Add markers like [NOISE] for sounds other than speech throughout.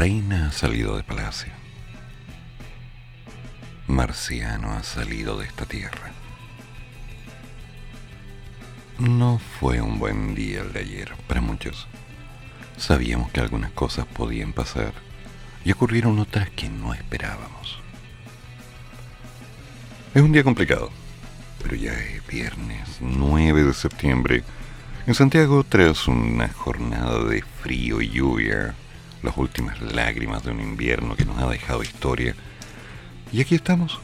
Reina ha salido de palacio. Marciano ha salido de esta tierra. No fue un buen día el de ayer para muchos. Sabíamos que algunas cosas podían pasar y ocurrieron otras que no esperábamos. Es un día complicado, pero ya es viernes 9 de septiembre. En Santiago, tras una jornada de frío y lluvia, las últimas lágrimas de un invierno que nos ha dejado historia, y aquí estamos,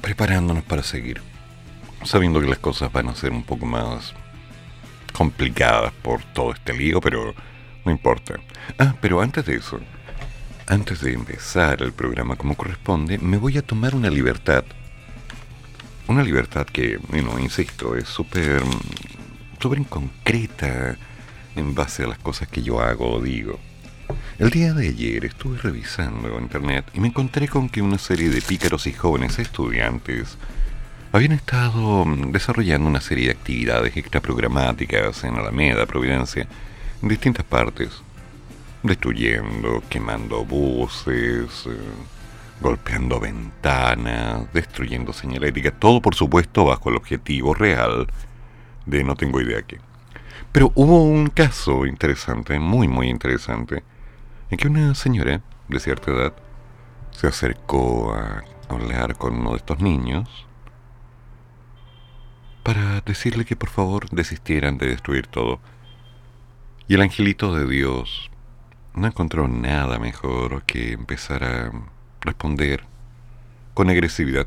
preparándonos para seguir sabiendo que las cosas van a ser un poco más complicadas por todo este lío, pero no importa. Ah, pero antes de eso, antes de empezar el programa como corresponde, me voy a tomar una libertad. Una libertad que, bueno, insisto, es súper súper concreta en base a las cosas que yo hago o digo. El día de ayer estuve revisando internet y me encontré con que una serie de pícaros y jóvenes estudiantes habían estado mm, desarrollando una serie de actividades extraprogramáticas en Alameda, Providencia, en distintas partes, destruyendo, quemando buses, eh, golpeando ventanas, destruyendo señalética, todo por supuesto bajo el objetivo real de no tengo idea qué. Pero hubo un caso interesante, muy muy interesante, que una señora de cierta edad se acercó a hablar con uno de estos niños, para decirle que por favor desistieran de destruir todo. Y el angelito de Dios no encontró nada mejor que empezar a responder con agresividad.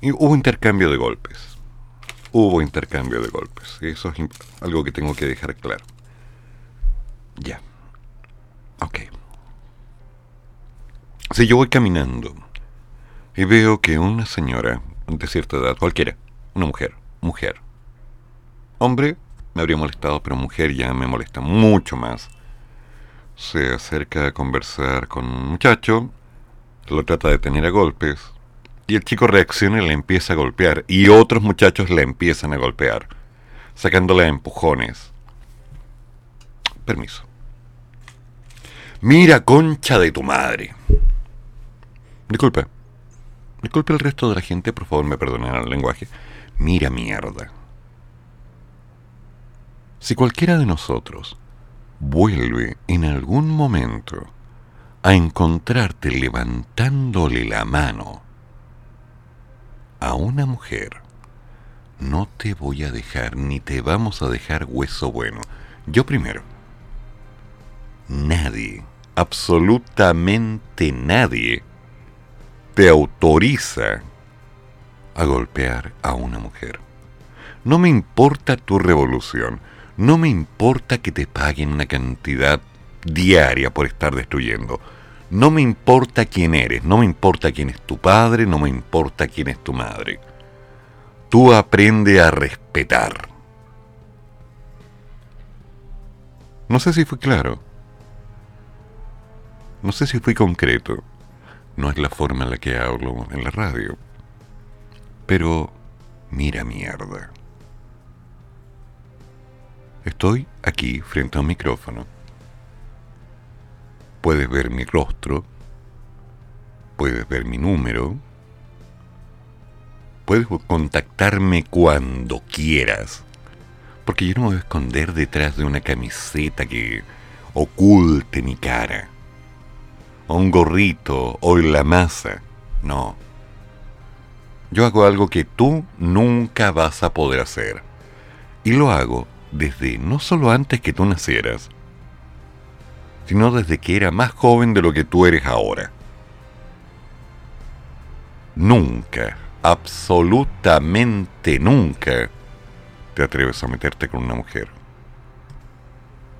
Y hubo intercambio de golpes. Hubo intercambio de golpes. Eso es algo que tengo que dejar claro. Ya. Ok. Si yo voy caminando y veo que una señora de cierta edad, cualquiera, una mujer, mujer. Hombre, me habría molestado, pero mujer ya me molesta mucho más. Se acerca a conversar con un muchacho, lo trata de tener a golpes, y el chico reacciona y le empieza a golpear, y otros muchachos le empiezan a golpear, sacándole a empujones. Permiso. Mira, concha de tu madre. Disculpe. Disculpe el resto de la gente, por favor me perdonen el lenguaje. Mira mierda. Si cualquiera de nosotros vuelve en algún momento a encontrarte levantándole la mano a una mujer, no te voy a dejar ni te vamos a dejar hueso bueno. Yo primero. Nadie, absolutamente nadie, te autoriza a golpear a una mujer. No me importa tu revolución, no me importa que te paguen una cantidad diaria por estar destruyendo. No me importa quién eres, no me importa quién es tu padre, no me importa quién es tu madre. Tú aprende a respetar. No sé si fui claro. No sé si fui concreto. No es la forma en la que hablo en la radio. Pero mira mierda. Estoy aquí frente a un micrófono. Puedes ver mi rostro, puedes ver mi número, puedes contactarme cuando quieras, porque yo no me voy a esconder detrás de una camiseta que oculte mi cara, o un gorrito, o la masa, no yo hago algo que tú nunca vas a poder hacer. Y lo hago desde no solo antes que tú nacieras, sino desde que era más joven de lo que tú eres ahora. Nunca, absolutamente nunca te atreves a meterte con una mujer.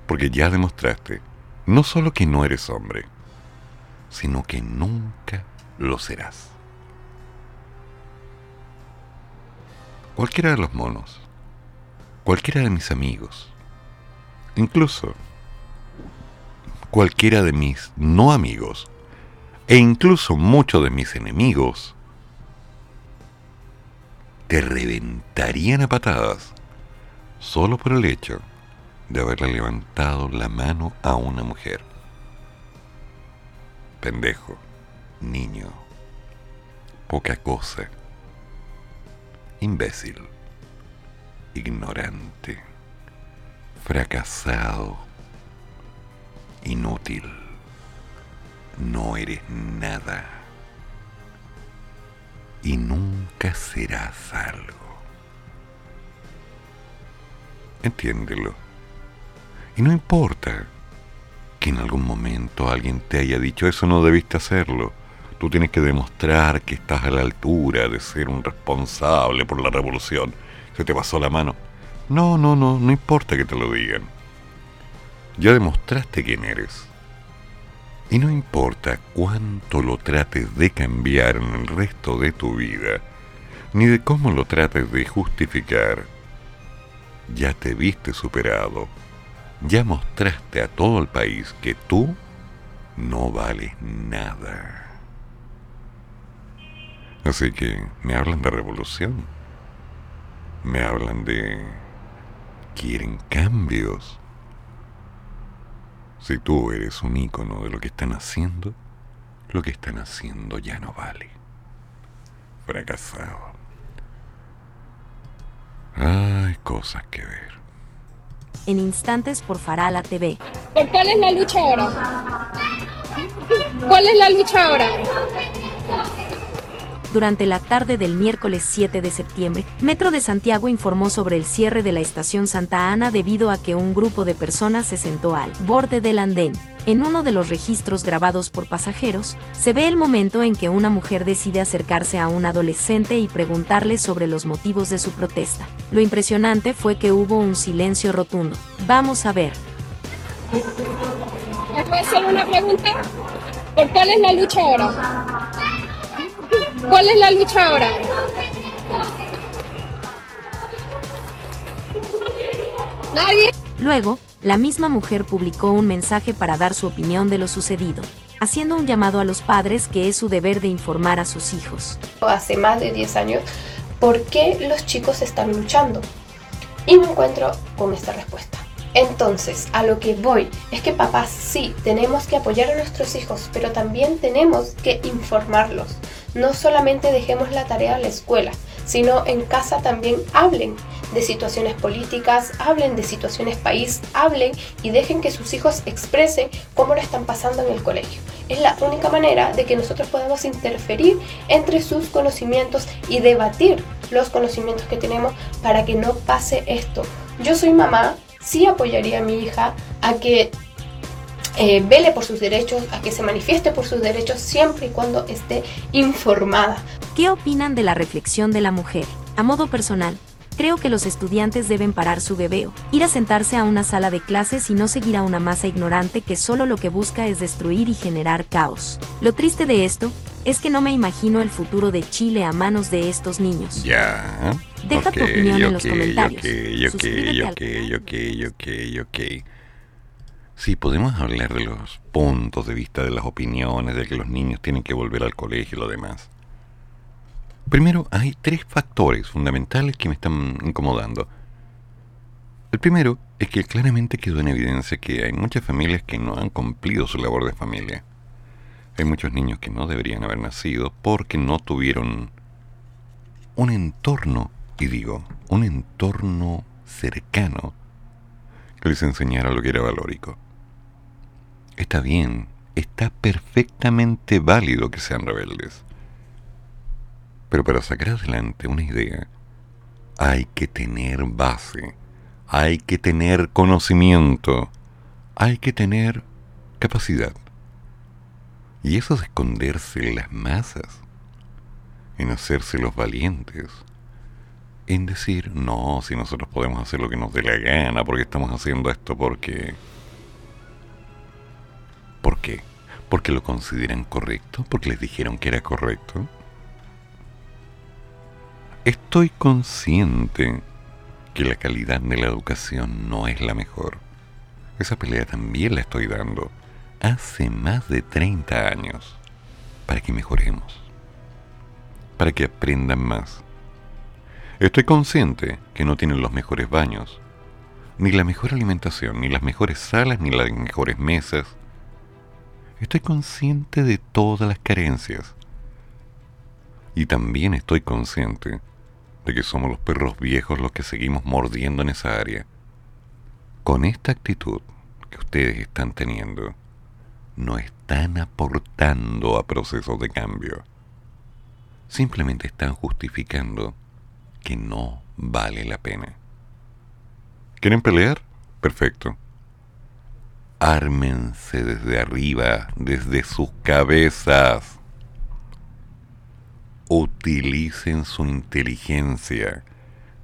Porque ya demostraste no solo que no eres hombre, sino que nunca lo serás. Cualquiera de los monos, cualquiera de mis amigos, incluso cualquiera de mis no amigos, e incluso muchos de mis enemigos, te reventarían a patadas solo por el hecho de haberle levantado la mano a una mujer. Pendejo, niño, poca cosa, imbécil, ignorante, fracasado, inútil. No eres nada y nunca serás algo. Entiéndelo. Y no importa que en algún momento alguien te haya dicho eso no debiste hacerlo. Tú tienes que demostrar que estás a la altura de ser un responsable por la revolución. Se te pasó la mano. No, no, no, no importa que te lo digan. Ya demostraste quién eres. Y no importa cuánto lo trates de cambiar en el resto de tu vida, ni de cómo lo trates de justificar, ya te viste superado, ya mostraste a todo el país que tú no vales nada. Así que me hablan de revolución, me hablan de... quieren cambios. Si tú eres un ícono de lo que están haciendo, lo que están haciendo ya no vale. Fracasado. Hay cosas que ver. En instantes por Farala TV. ¿Por cuál es la lucha ahora? ¿Cuál es la lucha ahora? Durante la tarde del miércoles 7 de septiembre, Metro de Santiago informó sobre el cierre de la estación Santa Ana debido a que un grupo de personas se sentó al borde del andén. En uno de los registros grabados por pasajeros, se ve el momento en que una mujer decide acercarse a un adolescente y preguntarle sobre los motivos de su protesta. Lo impresionante fue que hubo un silencio rotundo. Vamos a ver. ¿Me puedo hacer una pregunta? ¿Por cuál es la lucha ahora? ¿Cuál es la lucha ahora? ¿Nadie? Luego, la misma mujer publicó un mensaje para dar su opinión de lo sucedido, haciendo un llamado a los padres que es su deber de informar a sus hijos. Hace más de 10 años, ¿por qué los chicos están luchando? Y me encuentro con esta respuesta. Entonces, a lo que voy es que papás sí, tenemos que apoyar a nuestros hijos, pero también tenemos que informarlos. No solamente dejemos la tarea a la escuela, sino en casa también hablen de situaciones políticas, hablen de situaciones país, hablen y dejen que sus hijos expresen cómo lo están pasando en el colegio. Es la única manera de que nosotros podamos interferir entre sus conocimientos y debatir los conocimientos que tenemos para que no pase esto. Yo soy mamá, sí apoyaría a mi hija a que eh, vele por sus derechos, a que se manifieste por sus derechos siempre y cuando esté informada. ¿Qué opinan de la reflexión de la mujer? A modo personal, creo que los estudiantes deben parar su bebeo, ir a sentarse a una sala de clases y no seguir a una masa ignorante que solo lo que busca es destruir y generar caos. Lo triste de esto es que no me imagino el futuro de Chile a manos de estos niños. Ya. Deja tu opinión en los comentarios. Ok, ok, ok, ok. Sí, podemos hablar de los puntos de vista, de las opiniones, de que los niños tienen que volver al colegio y lo demás. Primero, hay tres factores fundamentales que me están incomodando. El primero es que claramente quedó en evidencia que hay muchas familias que no han cumplido su labor de familia. Hay muchos niños que no deberían haber nacido porque no tuvieron un entorno, y digo, un entorno cercano que les enseñara lo que era valórico. Está bien, está perfectamente válido que sean rebeldes. Pero para sacar adelante una idea, hay que tener base, hay que tener conocimiento, hay que tener capacidad. Y eso de esconderse en las masas, en hacerse los valientes, en decir, no, si nosotros podemos hacer lo que nos dé la gana, porque estamos haciendo esto porque... ¿Por qué? ¿Porque lo consideran correcto? ¿Porque les dijeron que era correcto? Estoy consciente que la calidad de la educación no es la mejor. Esa pelea también la estoy dando hace más de 30 años para que mejoremos, para que aprendan más. Estoy consciente que no tienen los mejores baños, ni la mejor alimentación, ni las mejores salas, ni las mejores mesas. Estoy consciente de todas las carencias. Y también estoy consciente de que somos los perros viejos los que seguimos mordiendo en esa área. Con esta actitud que ustedes están teniendo, no están aportando a procesos de cambio. Simplemente están justificando que no vale la pena. ¿Quieren pelear? Perfecto. Ármense desde arriba, desde sus cabezas. Utilicen su inteligencia.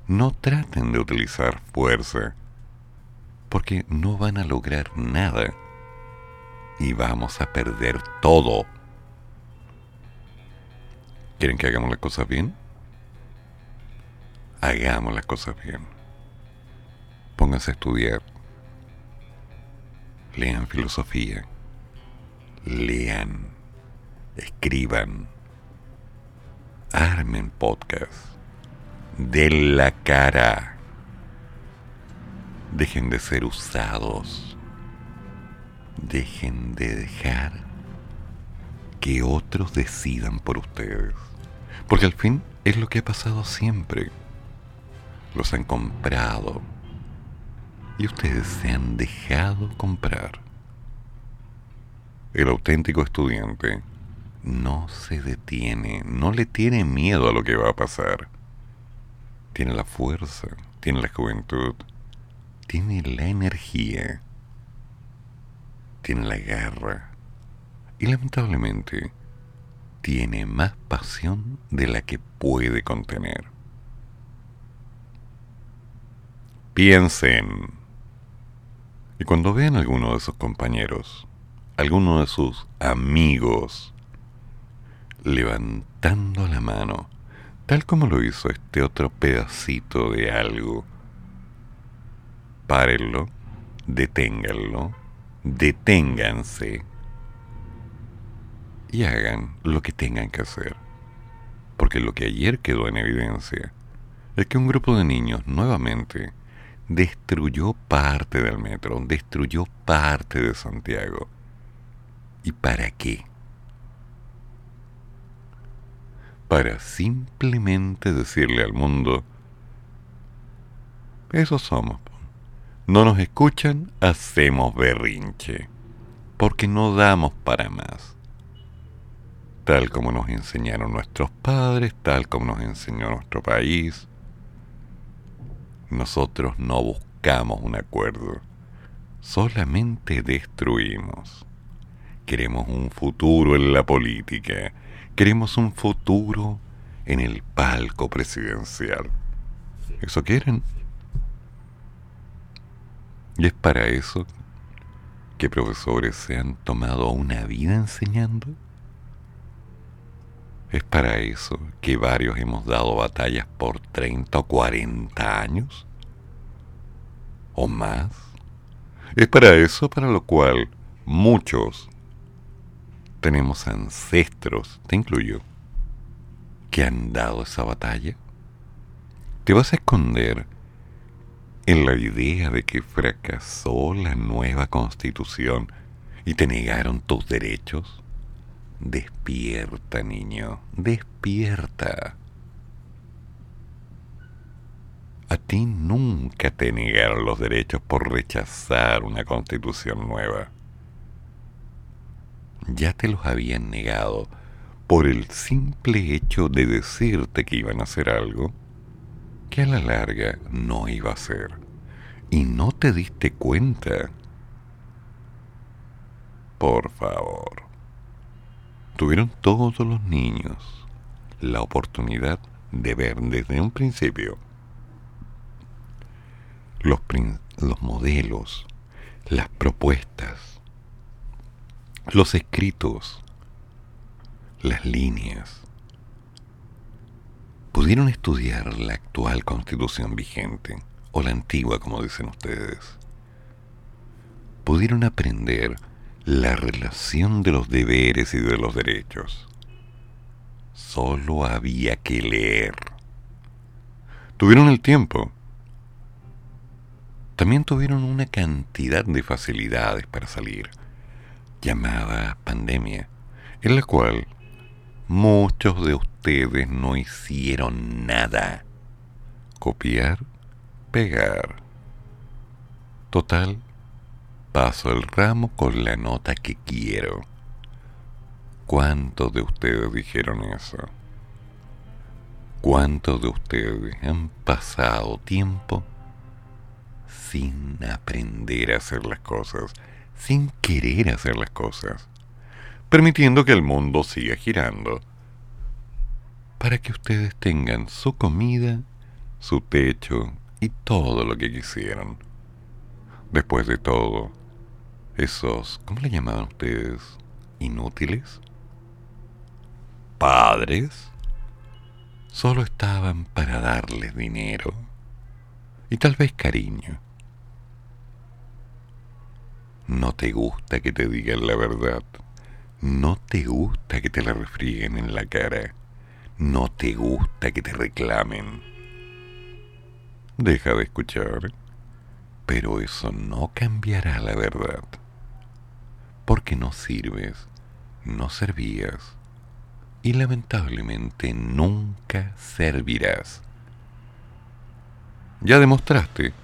No traten de utilizar fuerza, porque no van a lograr nada y vamos a perder todo. ¿Quieren que hagamos las cosas bien? Hagamos las cosas bien. Pónganse a estudiar. Lean filosofía. Lean. Escriban. Armen podcast. Den la cara. Dejen de ser usados dejen de dejar que otros decidan por ustedes. Porque al fin es lo que ha pasado siempre. Los han comprado y ustedes se han dejado comprar. El auténtico estudiante no se detiene, no le tiene miedo a lo que va a pasar. Tiene la fuerza, tiene la juventud, tiene la energía tiene la guerra y lamentablemente tiene más pasión de la que puede contener. Piensen. Y cuando vean a alguno de sus compañeros, alguno de sus amigos, levantando la mano, tal como lo hizo este otro pedacito de algo, párenlo, deténganlo deténganse y hagan lo que tengan que hacer. Porque lo que ayer quedó en evidencia es que un grupo de niños nuevamente destruyó parte del metro, destruyó parte de Santiago. ¿Y para qué? Para simplemente decirle al mundo, eso somos no nos escuchan, hacemos berrinche, porque no damos para más. Tal como nos enseñaron nuestros padres, tal como nos enseñó nuestro país, nosotros no buscamos un acuerdo, solamente destruimos. Queremos un futuro en la política, queremos un futuro en el palco presidencial. ¿Eso quieren? Y es para eso que profesores se han tomado una vida enseñando. Es para eso que varios hemos dado batallas por 30 o 40 años. O más. Es para eso para lo cual muchos tenemos ancestros, te incluyo, que han dado esa batalla. ¿Te vas a esconder en la idea de que fracasó la nueva constitución y te negaron tus derechos? Despierta, niño, despierta. A ti nunca te negaron los derechos por rechazar una constitución nueva. Ya te los habían negado por el simple hecho de decirte que iban a hacer algo que a la larga no iba a ser. Y no te diste cuenta. Por favor. Tuvieron todos los niños la oportunidad de ver desde un principio los, los modelos, las propuestas, los escritos, las líneas. Pudieron estudiar la actual constitución vigente, o la antigua como dicen ustedes. Pudieron aprender la relación de los deberes y de los derechos. Solo había que leer. Tuvieron el tiempo. También tuvieron una cantidad de facilidades para salir, llamada pandemia, en la cual muchos de ustedes no hicieron nada. Copiar, pegar. Total, paso el ramo con la nota que quiero. ¿Cuántos de ustedes dijeron eso? ¿Cuántos de ustedes han pasado tiempo sin aprender a hacer las cosas, sin querer hacer las cosas, permitiendo que el mundo siga girando para que ustedes tengan su comida, su techo y todo lo que quisieran? Después de todo, esos, ¿cómo le llamaban ustedes? ¿Inútiles? ¿Padres? Solo estaban para darles dinero y tal vez cariño. No te gusta que te digan la verdad. No te gusta que te la refrieguen en la cara. No te gusta que te reclamen. Deja de escuchar. Pero eso no cambiará la verdad porque no sirves, no servías y lamentablemente nunca servirás. Ya demostraste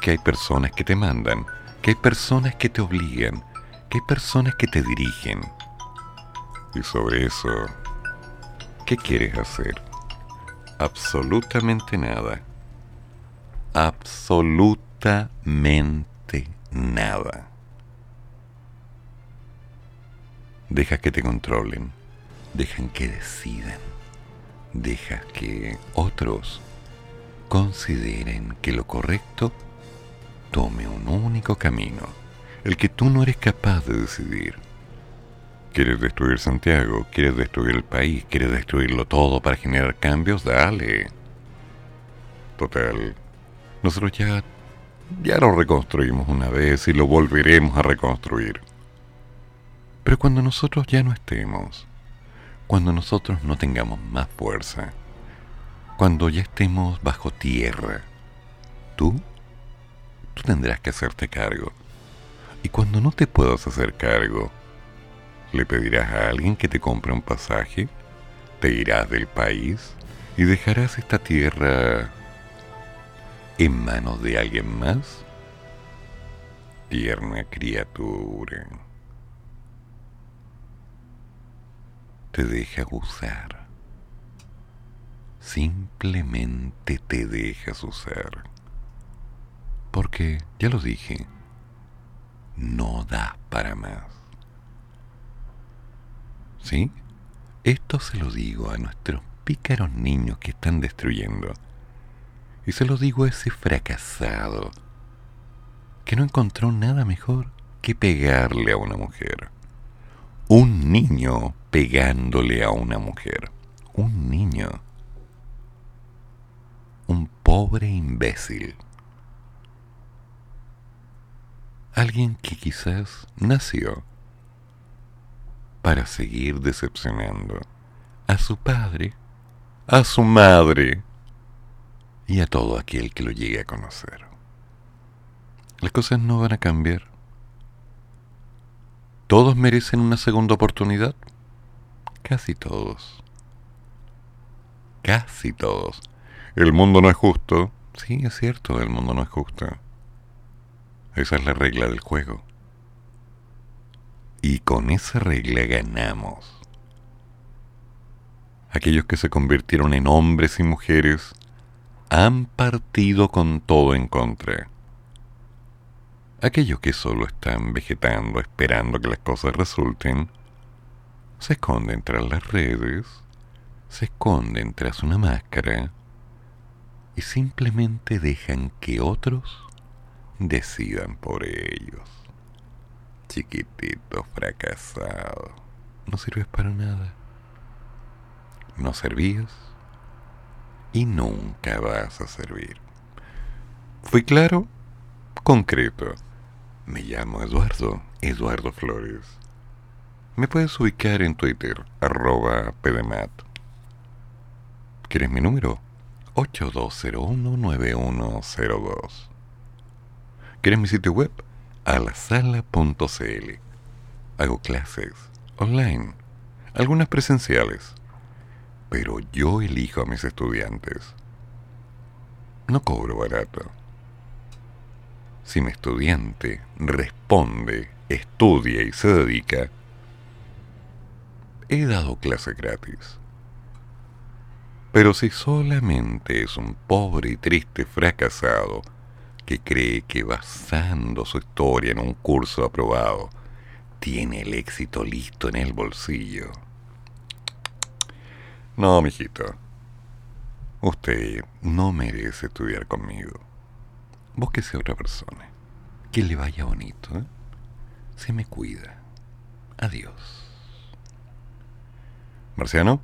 que hay personas que te mandan, que hay personas que te obligan, que hay personas que te dirigen. Y sobre eso, ¿qué quieres hacer? Absolutamente nada. Absolutamente nada. Deja que te controlen, dejan que decidan, deja que otros consideren que lo correcto tome un único camino, el que tú no eres capaz de decidir. ¿Quieres destruir Santiago? ¿Quieres destruir el país? ¿Quieres destruirlo todo para generar cambios? Dale. Total, nosotros ya, ya lo reconstruimos una vez y lo volveremos a reconstruir. Pero cuando nosotros ya no estemos, cuando nosotros no tengamos más fuerza, cuando ya estemos bajo tierra, tú, tú tendrás que hacerte cargo. Y cuando no te puedas hacer cargo, le pedirás a alguien que te compre un pasaje, te irás del país y dejarás esta tierra en manos de alguien más. Tierna criatura. te deja usar. Simplemente te dejas usar. Porque, ya lo dije, no da para más. ¿Sí? Esto se lo digo a nuestros pícaros niños que están destruyendo. Y se lo digo a ese fracasado que no encontró nada mejor que pegarle a una mujer. Un niño pegándole a una mujer. Un niño. Un pobre imbécil. Alguien que quizás nació para seguir decepcionando a su padre, a su madre y a todo aquel que lo llegue a conocer. Las cosas no van a cambiar. ¿Todos merecen una segunda oportunidad? Casi todos. Casi todos. El mundo no es justo. Sí, es cierto, el mundo no es justo. Esa es la regla del juego. Y con esa regla ganamos. Aquellos que se convirtieron en hombres y mujeres han partido con todo en contra. Aquellos que solo están vegetando esperando que las cosas resulten, se esconden tras las redes, se esconden tras una máscara y simplemente dejan que otros decidan por ellos. Chiquitito fracasado, no sirves para nada. No servías y nunca vas a servir. ¿Fui claro? Concreto. Me llamo Eduardo, Eduardo Flores. Me puedes ubicar en Twitter, arroba pdmat. ¿Quieres mi número? 82019102. ¿Quieres mi sitio web? alasala.cl. Hago clases online, algunas presenciales, pero yo elijo a mis estudiantes. No cobro barato. Si mi estudiante responde, estudia y se dedica, he dado clase gratis. Pero si solamente es un pobre y triste fracasado que cree que basando su historia en un curso aprobado, tiene el éxito listo en el bolsillo. No, mijito. Usted no merece estudiar conmigo. Búsquese a otra persona. Que le vaya bonito. ¿eh? Se me cuida. Adiós. Marciano.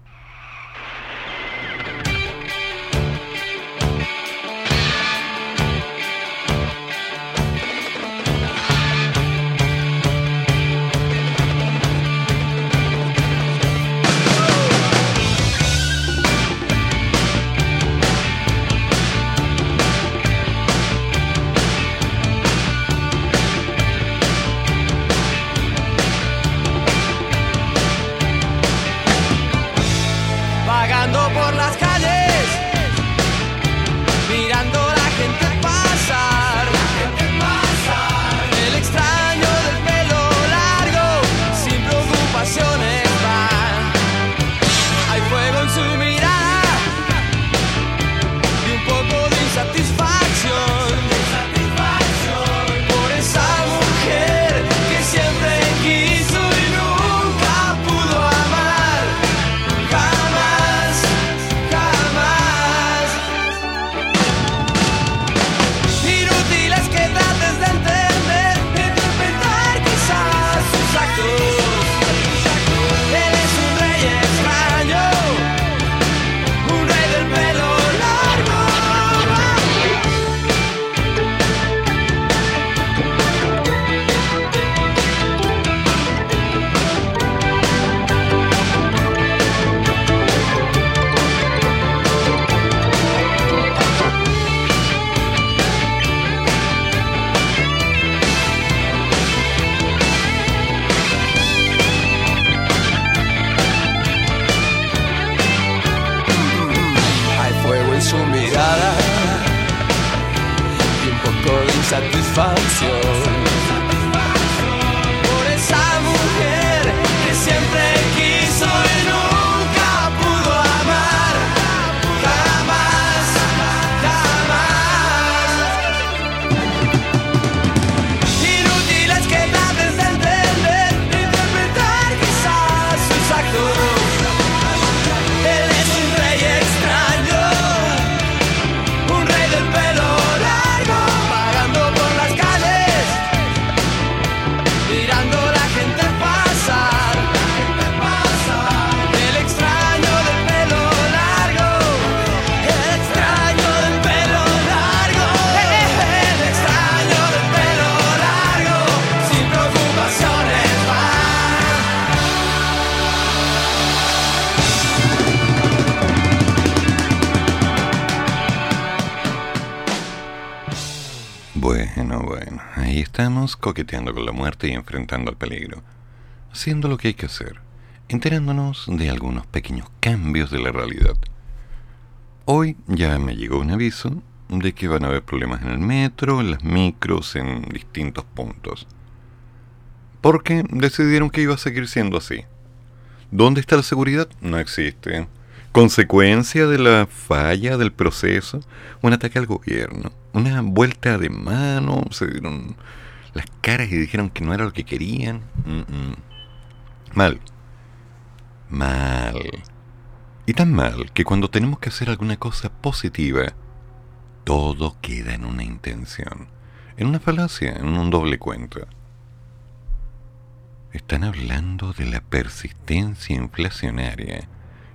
Coqueteando con la muerte y enfrentando al peligro, haciendo lo que hay que hacer, enterándonos de algunos pequeños cambios de la realidad. Hoy ya me llegó un aviso de que van a haber problemas en el metro, en las micros, en distintos puntos. Porque decidieron que iba a seguir siendo así. ¿Dónde está la seguridad? No existe. Consecuencia de la falla del proceso, un ataque al gobierno, una vuelta de mano, se dieron las caras y dijeron que no era lo que querían. Mal. Mal. Y tan mal que cuando tenemos que hacer alguna cosa positiva, todo queda en una intención, en una falacia, en un doble cuento. Están hablando de la persistencia inflacionaria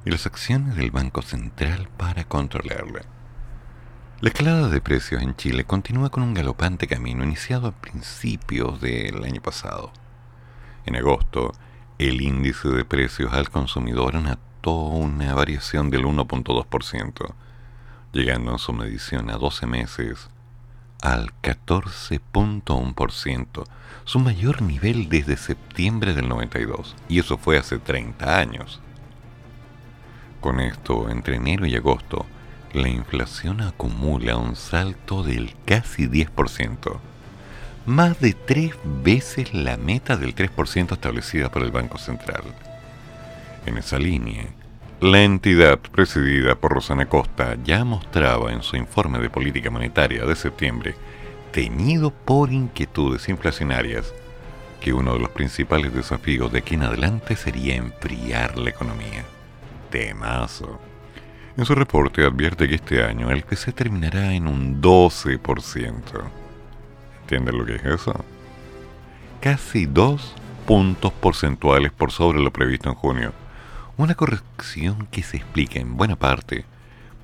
y las acciones del Banco Central para controlarla. La escalada de precios en Chile continúa con un galopante camino iniciado a principios del año pasado. En agosto, el índice de precios al consumidor anotó una variación del 1.2%, llegando en su medición a 12 meses al 14.1%, su mayor nivel desde septiembre del 92, y eso fue hace 30 años. Con esto, entre enero y agosto, la inflación acumula un salto del casi 10%, más de tres veces la meta del 3% establecida por el Banco Central. En esa línea, la entidad presidida por Rosana Costa ya mostraba en su informe de política monetaria de septiembre, tenido por inquietudes inflacionarias, que uno de los principales desafíos de aquí en adelante sería enfriar la economía. Temazo. En su reporte advierte que este año el PC terminará en un 12%. ¿Entienden lo que es eso? Casi dos puntos porcentuales por sobre lo previsto en junio una corrección que se explica en buena parte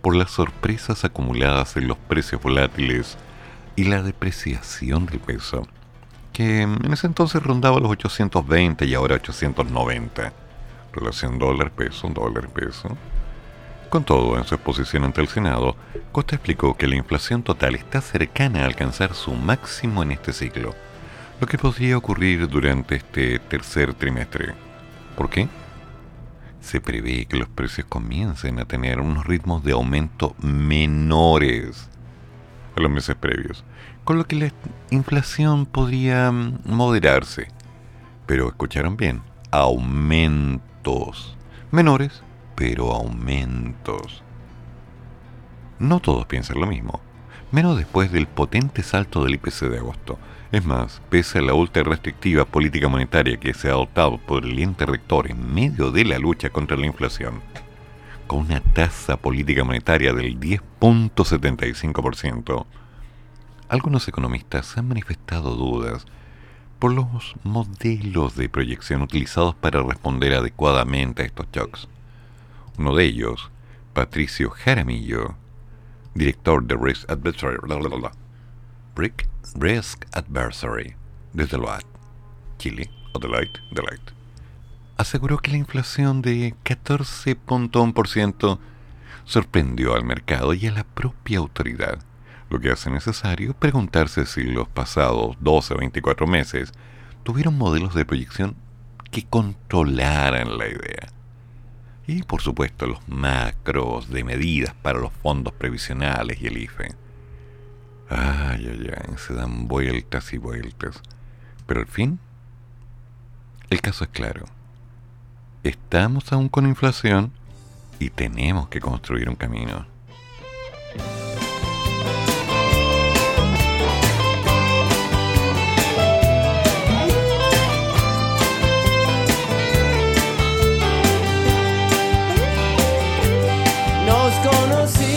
por las sorpresas acumuladas en los precios volátiles y la depreciación del peso, que en ese entonces rondaba los 820 y ahora 890. Relación dólar-peso, dólar-peso. Con todo, en su exposición ante el Senado, Costa explicó que la inflación total está cercana a alcanzar su máximo en este ciclo, lo que podría ocurrir durante este tercer trimestre. ¿Por qué? se prevé que los precios comiencen a tener unos ritmos de aumento menores a los meses previos, con lo que la inflación podría mm, moderarse. Pero escucharon bien, aumentos. Menores, pero aumentos. No todos piensan lo mismo, menos después del potente salto del IPC de agosto, es más, pese a la ultra restrictiva política monetaria que se ha adoptado por el ente rector en medio de la lucha contra la inflación, con una tasa política monetaria del 10.75%, algunos economistas han manifestado dudas por los modelos de proyección utilizados para responder adecuadamente a estos shocks. Uno de ellos, Patricio Jaramillo, director de Risk Advisory, Brick Risk Adversary de Deloitte, Chile, o Deloitte, Deloitte, aseguró que la inflación de 14.1% sorprendió al mercado y a la propia autoridad, lo que hace necesario preguntarse si los pasados 12 o 24 meses tuvieron modelos de proyección que controlaran la idea. Y por supuesto los macros de medidas para los fondos previsionales y el IFE. Ay, ay, ay, se dan vueltas y vueltas. Pero al fin, el caso es claro. Estamos aún con inflación y tenemos que construir un camino. desconocido.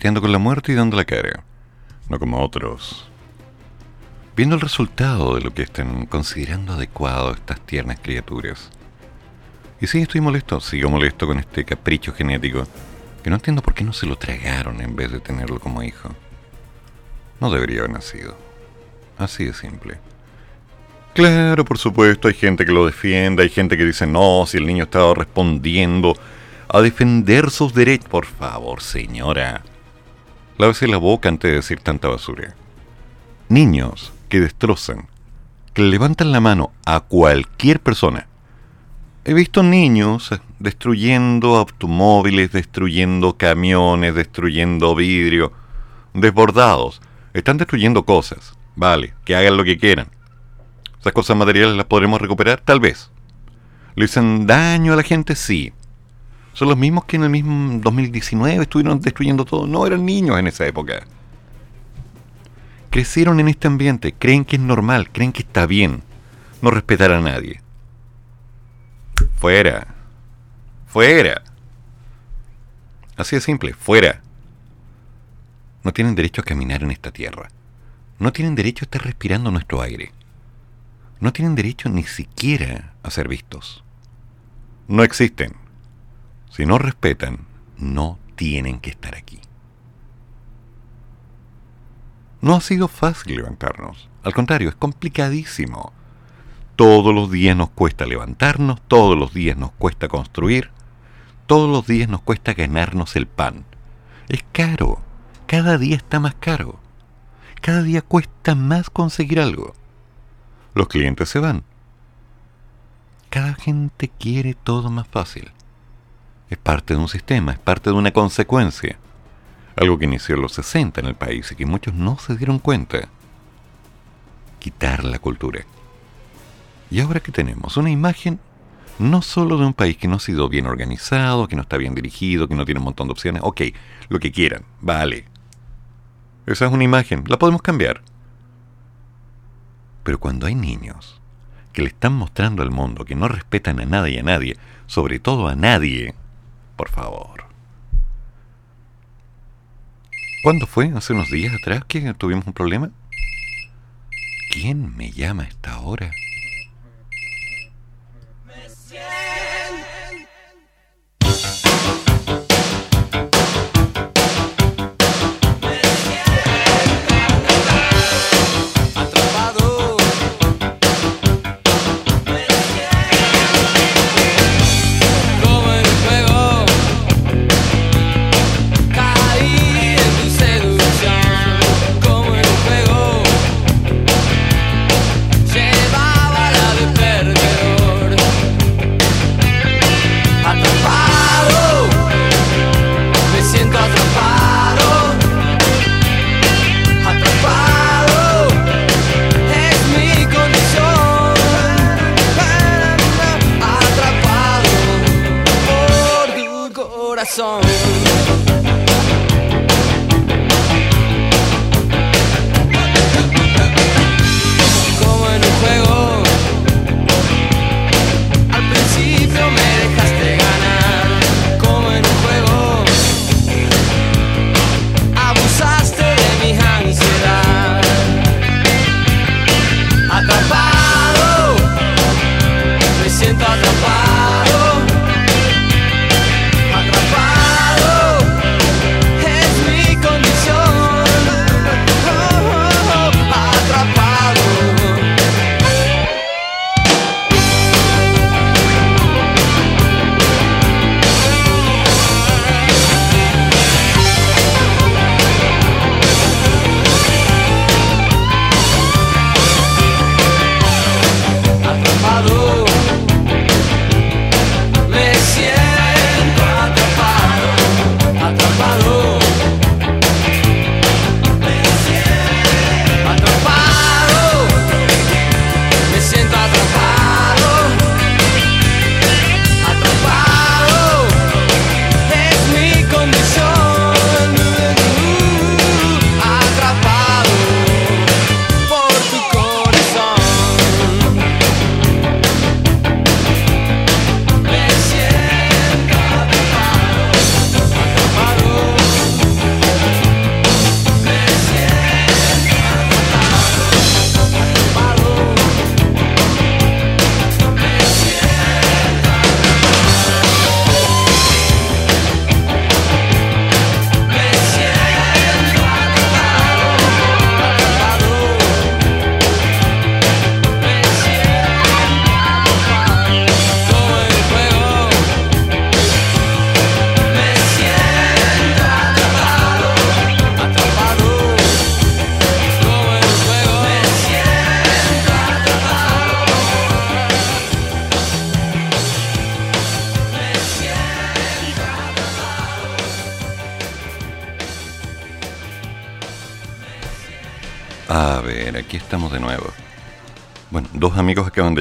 Con la muerte y dando la cara, no como otros. Viendo el resultado de lo que están considerando adecuado estas tiernas criaturas. Y sí, estoy molesto, sigo molesto con este capricho genético, que no entiendo por qué no se lo tragaron en vez de tenerlo como hijo. No debería haber nacido. Así de simple. Claro, por supuesto, hay gente que lo defiende, hay gente que dice, no, si el niño estaba respondiendo a defender sus derechos. Por favor, señora. Lávese la boca antes de decir tanta basura. Niños que destrozan, que levantan la mano a cualquier persona. He visto niños destruyendo automóviles, destruyendo camiones, destruyendo vidrio, desbordados. Están destruyendo cosas. Vale, que hagan lo que quieran. ¿Esas cosas materiales las podremos recuperar? Tal vez. ¿Le hacen daño a la gente? Sí. Son los mismos que en el mismo 2019 estuvieron destruyendo todo. No, eran niños en esa época. Crecieron en este ambiente, creen que es normal, creen que está bien no respetar a nadie. Fuera. Fuera. Así de simple, fuera. No tienen derecho a caminar en esta tierra. No tienen derecho a estar respirando nuestro aire. No tienen derecho ni siquiera a ser vistos. No existen. Si no respetan, no tienen que estar aquí. No ha sido fácil levantarnos. Al contrario, es complicadísimo. Todos los días nos cuesta levantarnos, todos los días nos cuesta construir, todos los días nos cuesta ganarnos el pan. Es caro, cada día está más caro. Cada día cuesta más conseguir algo. Los clientes se van. Cada gente quiere todo más fácil. Es parte de un sistema, es parte de una consecuencia. Algo que inició en los 60 en el país y que muchos no se dieron cuenta. Quitar la cultura. Y ahora que tenemos una imagen no solo de un país que no ha sido bien organizado, que no está bien dirigido, que no tiene un montón de opciones, ok, lo que quieran, vale. Esa es una imagen, la podemos cambiar. Pero cuando hay niños que le están mostrando al mundo que no respetan a nadie y a nadie, sobre todo a nadie, por favor. ¿Cuándo fue? ¿Hace unos días atrás que tuvimos un problema? ¿Quién me llama a esta hora? song.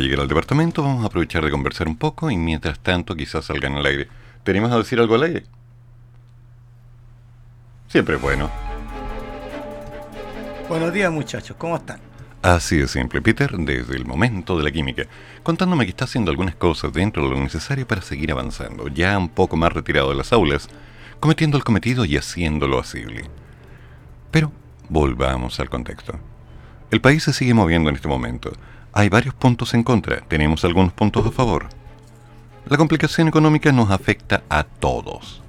Llegar al departamento, vamos a aprovechar de conversar un poco y mientras tanto quizás salgan al aire. ¿Tenemos a decir algo al aire? Siempre es bueno. Buenos días muchachos, ¿cómo están? Así de simple, Peter, desde el momento de la química, contándome que está haciendo algunas cosas dentro de lo necesario para seguir avanzando, ya un poco más retirado de las aulas, cometiendo el cometido y haciéndolo asible. Pero volvamos al contexto. El país se sigue moviendo en este momento, hay varios puntos en contra, tenemos algunos puntos a favor. La complicación económica nos afecta a todos.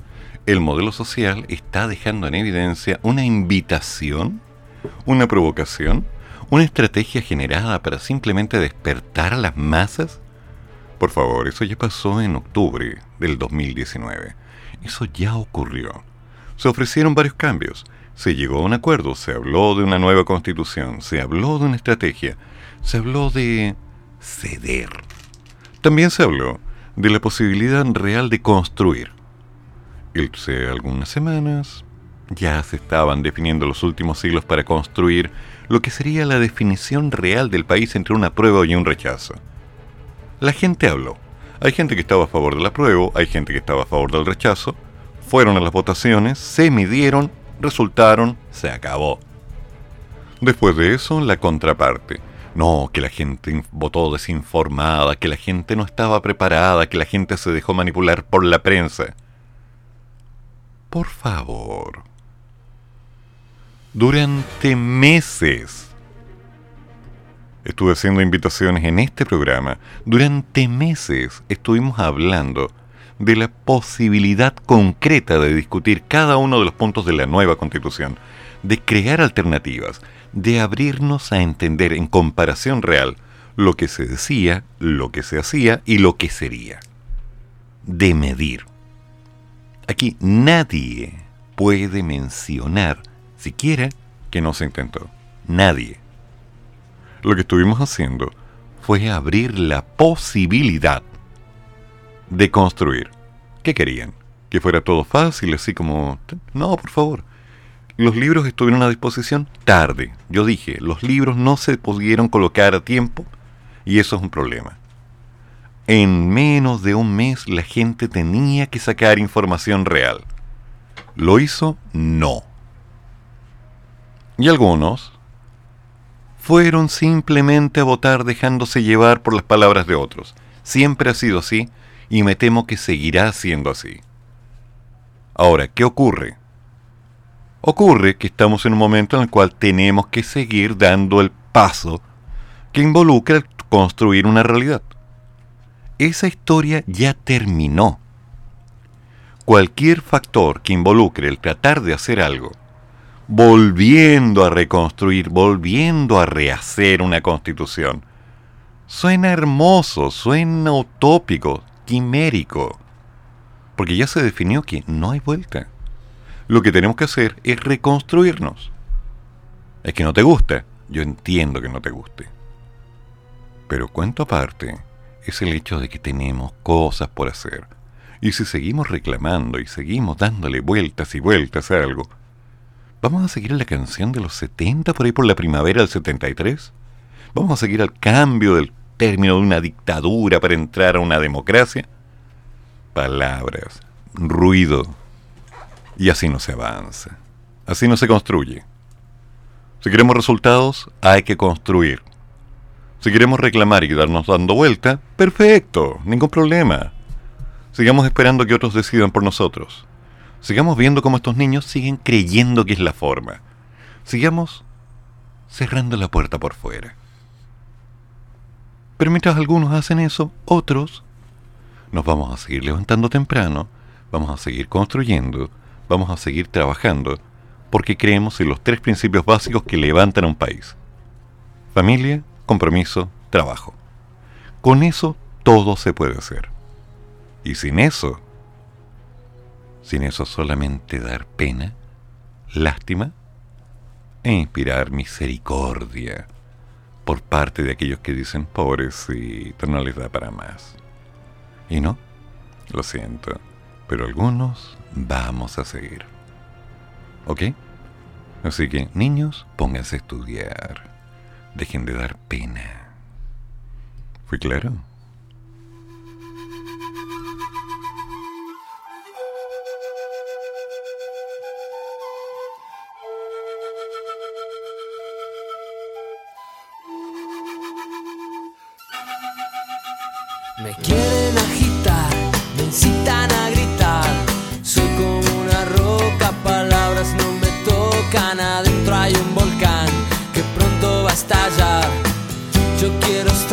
El modelo social está dejando en evidencia una invitación, una provocación, una estrategia generada para simplemente despertar a las masas. Por favor, eso ya pasó en octubre del 2019. Eso ya ocurrió. Se ofrecieron varios cambios. Se llegó a un acuerdo, se habló de una nueva constitución, se habló de una estrategia, se habló de ceder. También se habló de la posibilidad real de construir. Hace algunas semanas ya se estaban definiendo los últimos siglos para construir lo que sería la definición real del país entre una prueba y un rechazo. La gente habló. Hay gente que estaba a favor de la prueba, hay gente que estaba a favor del rechazo. Fueron a las votaciones, se midieron, resultaron, se acabó. Después de eso, la contraparte. No, que la gente votó desinformada, que la gente no estaba preparada, que la gente se dejó manipular por la prensa. Por favor. Durante meses estuve haciendo invitaciones en este programa. Durante meses estuvimos hablando de la posibilidad concreta de discutir cada uno de los puntos de la nueva constitución, de crear alternativas, de abrirnos a entender en comparación real lo que se decía, lo que se hacía y lo que sería. De medir. Aquí nadie puede mencionar siquiera que no se intentó. Nadie lo que estuvimos haciendo fue abrir la posibilidad de construir. ¿Qué querían? ¿Que fuera todo fácil, así como... No, por favor. Los libros estuvieron a disposición tarde. Yo dije, los libros no se pudieron colocar a tiempo y eso es un problema. En menos de un mes la gente tenía que sacar información real. ¿Lo hizo? No. Y algunos, fueron simplemente a votar dejándose llevar por las palabras de otros. Siempre ha sido así y me temo que seguirá siendo así. Ahora, ¿qué ocurre? Ocurre que estamos en un momento en el cual tenemos que seguir dando el paso que involucra construir una realidad. Esa historia ya terminó. Cualquier factor que involucre el tratar de hacer algo volviendo a reconstruir, volviendo a rehacer una constitución. Suena hermoso, suena utópico, quimérico, porque ya se definió que no hay vuelta. Lo que tenemos que hacer es reconstruirnos. Es que no te gusta, yo entiendo que no te guste. Pero cuento aparte es el hecho de que tenemos cosas por hacer. Y si seguimos reclamando y seguimos dándole vueltas y vueltas a algo, ¿Vamos a seguir la canción de los 70 por ahí por la primavera del 73? ¿Vamos a seguir al cambio del término de una dictadura para entrar a una democracia? Palabras, ruido. Y así no se avanza. Así no se construye. Si queremos resultados, hay que construir. Si queremos reclamar y quedarnos dando vuelta, perfecto, ningún problema. Sigamos esperando que otros decidan por nosotros. Sigamos viendo cómo estos niños siguen creyendo que es la forma. Sigamos cerrando la puerta por fuera. Pero mientras algunos hacen eso, otros nos vamos a seguir levantando temprano, vamos a seguir construyendo, vamos a seguir trabajando, porque creemos en los tres principios básicos que levantan a un país. Familia, compromiso, trabajo. Con eso todo se puede hacer. Y sin eso, sin eso solamente dar pena, lástima e inspirar misericordia por parte de aquellos que dicen pobrecito, no les da para más. Y no, lo siento, pero algunos vamos a seguir. ¿Ok? Así que, niños, pónganse a estudiar. Dejen de dar pena. ¿Fui claro? Me quieren agitar, me estallar. Yo quiero estar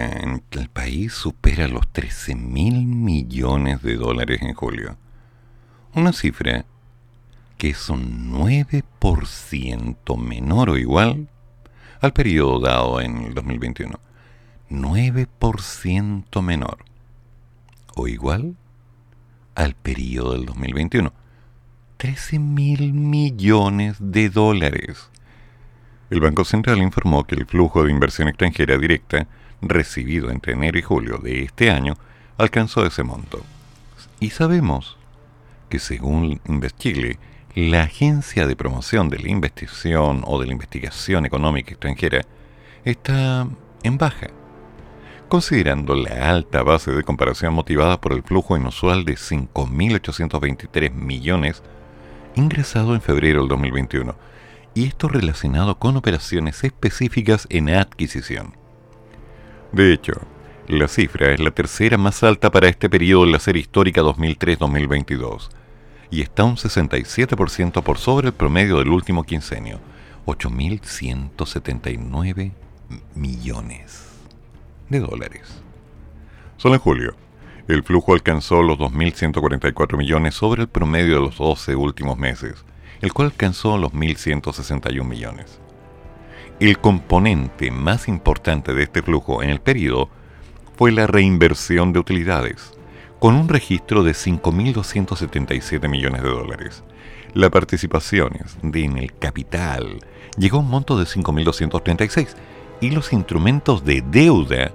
extranjera en el país supera los 13 mil millones de dólares en julio. Una cifra que es un 9% menor o igual al periodo dado en el 2021. 9% menor o igual al periodo del 2021. 13 mil millones de dólares. El Banco Central informó que el flujo de inversión extranjera directa recibido entre enero y julio de este año alcanzó ese monto. Y sabemos que según Chile, la Agencia de Promoción de la Investigación o de la Investigación Económica Extranjera está en baja, considerando la alta base de comparación motivada por el flujo inusual de 5.823 millones ingresado en febrero del 2021, y esto relacionado con operaciones específicas en adquisición. De hecho, la cifra es la tercera más alta para este periodo en la serie histórica 2003-2022 y está un 67% por sobre el promedio del último quincenio, 8.179 millones de dólares. Solo en julio, el flujo alcanzó los 2.144 millones sobre el promedio de los 12 últimos meses, el cual alcanzó los 1.161 millones. El componente más importante de este flujo en el periodo fue la reinversión de utilidades, con un registro de 5.277 millones de dólares. La participación en el capital llegó a un monto de 5.236 y los instrumentos de deuda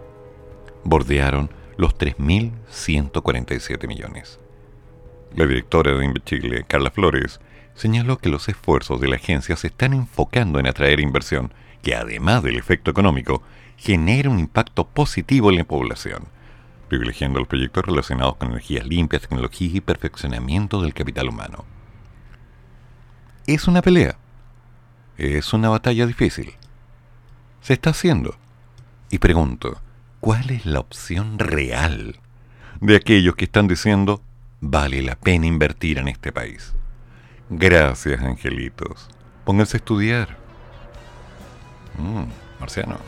bordearon los 3.147 millones. La directora de Chile, Carla Flores, señaló que los esfuerzos de la agencia se están enfocando en atraer inversión que, además del efecto económico, genera un impacto positivo en la población privilegiando los proyectos relacionados con energías limpias, tecnología y perfeccionamiento del capital humano. Es una pelea. Es una batalla difícil. Se está haciendo. Y pregunto, ¿cuál es la opción real de aquellos que están diciendo vale la pena invertir en este país? Gracias, angelitos. Pónganse a estudiar. Mm, marciano.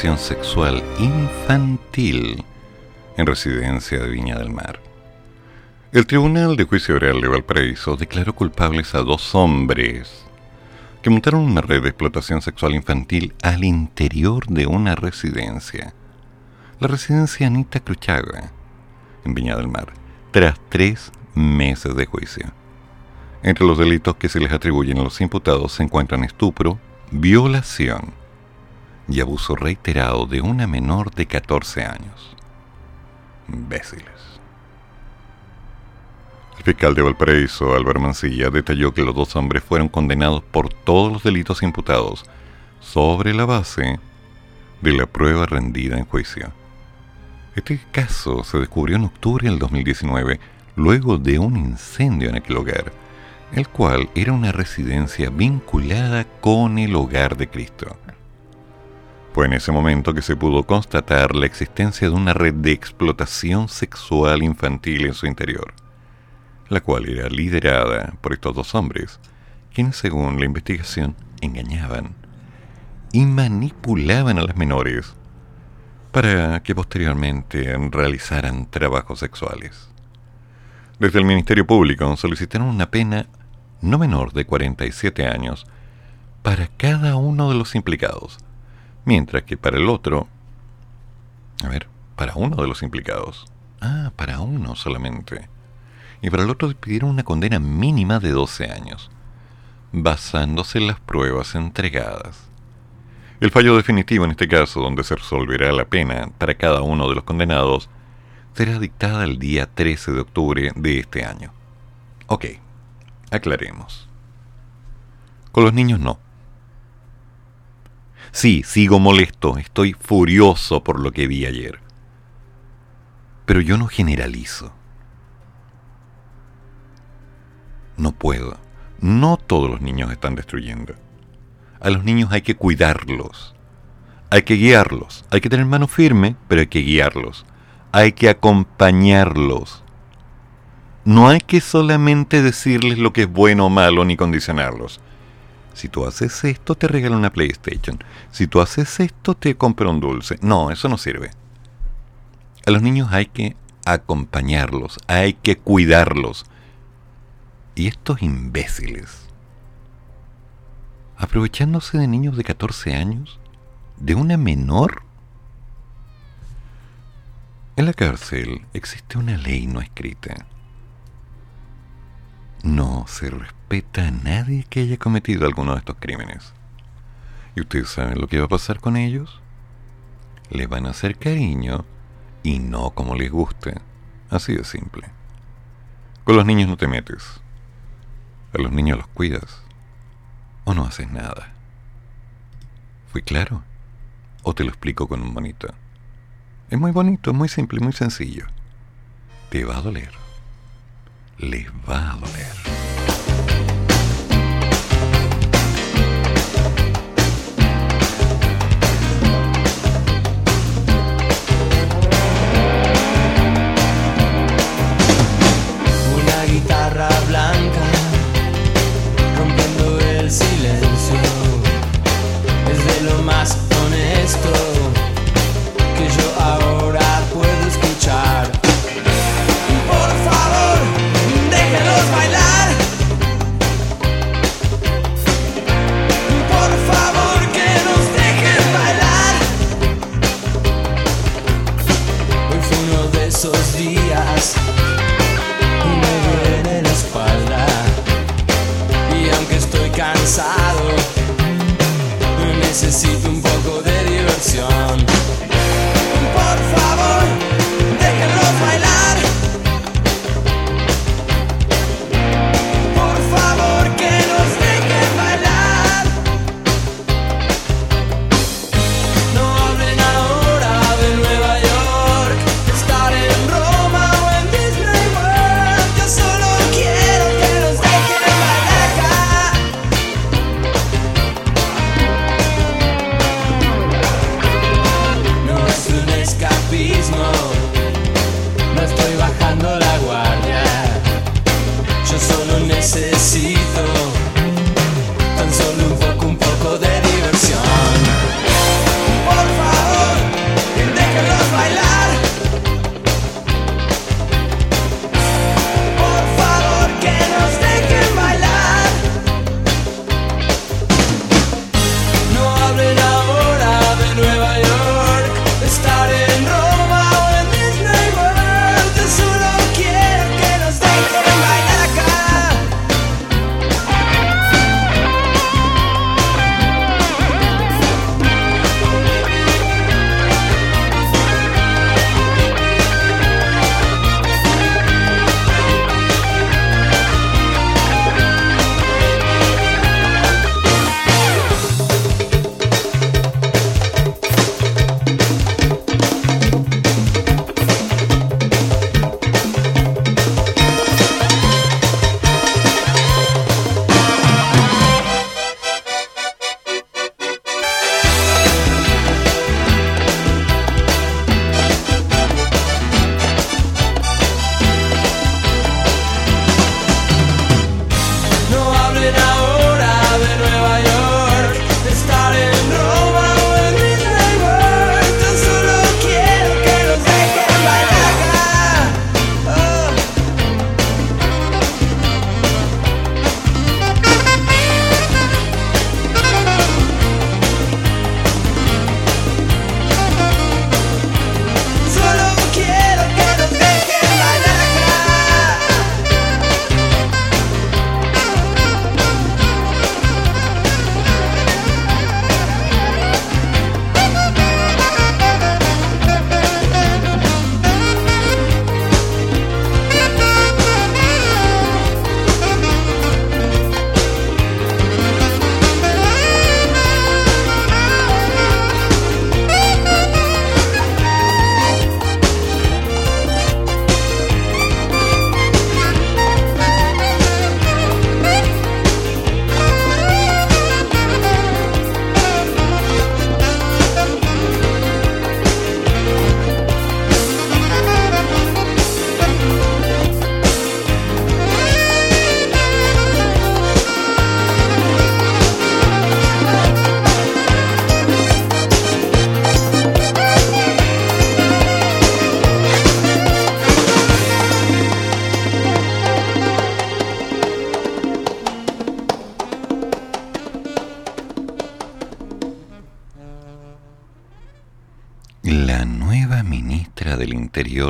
Sexual infantil en residencia de Viña del Mar. El Tribunal de Juicio Oral de Valparaíso declaró culpables a dos hombres que montaron una red de explotación sexual infantil al interior de una residencia. La residencia Anita Cruchaga, en Viña del Mar, tras tres meses de juicio. Entre los delitos que se les atribuyen a los imputados se encuentran estupro, violación y abuso reiterado de una menor de 14 años. Imbéciles. El fiscal de Valparaíso, Álvaro Mancilla, detalló que los dos hombres fueron condenados por todos los delitos imputados sobre la base de la prueba rendida en juicio. Este caso se descubrió en octubre del 2019, luego de un incendio en aquel hogar, el cual era una residencia vinculada con el hogar de Cristo. Fue en ese momento que se pudo constatar la existencia de una red de explotación sexual infantil en su interior la cual era liderada por estos dos hombres, quienes según la investigación engañaban y manipulaban a las menores para que posteriormente realizaran trabajos sexuales. Desde el Ministerio Público solicitaron una pena no menor de 47 años para cada uno de los implicados, mientras que para el otro, a ver, para uno de los implicados, ah, para uno solamente, y para el otro pidieron una condena mínima de 12 años, basándose en las pruebas entregadas. El fallo definitivo en este caso, donde se resolverá la pena para cada uno de los condenados, será dictada el día 13 de octubre de este año. Ok, aclaremos. Con los niños no. Sí, sigo molesto, estoy furioso por lo que vi ayer. Pero yo no generalizo. No puedo. No todos los niños están destruyendo. A los niños hay que cuidarlos. Hay que guiarlos. Hay que tener mano firme, pero hay que guiarlos. Hay que acompañarlos. No hay que solamente decirles lo que es bueno o malo ni condicionarlos. Si tú haces esto, te regalo una PlayStation. Si tú haces esto, te compro un dulce. No, eso no sirve. A los niños hay que acompañarlos, hay que cuidarlos, y estos imbéciles, aprovechándose de niños de 14 años, de una menor. En la cárcel existe una ley no escrita. No se respeta a nadie que haya cometido alguno de estos crímenes. ¿Y ustedes saben lo que va a pasar con ellos? Les van a hacer cariño y no como les guste. Así de simple. Con los niños no te metes. A los niños los cuidas o no haces nada. ¿Fui claro? ¿O te lo explico con un bonito? Es muy bonito, muy simple, muy sencillo. Te va a doler. Les va a doler.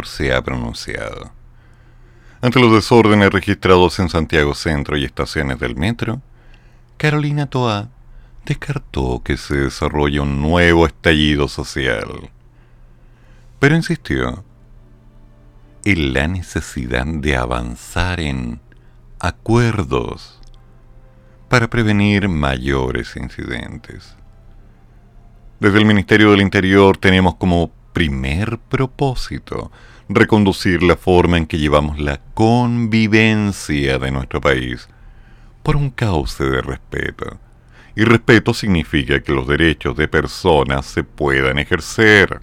Se ha pronunciado. Ante los desórdenes registrados en Santiago Centro y estaciones del metro, Carolina Toa descartó que se desarrolle un nuevo estallido social. Pero insistió en la necesidad de avanzar en acuerdos para prevenir mayores incidentes. Desde el Ministerio del Interior tenemos como primer propósito reconducir la forma en que llevamos la convivencia de nuestro país por un cauce de respeto. Y respeto significa que los derechos de personas se puedan ejercer.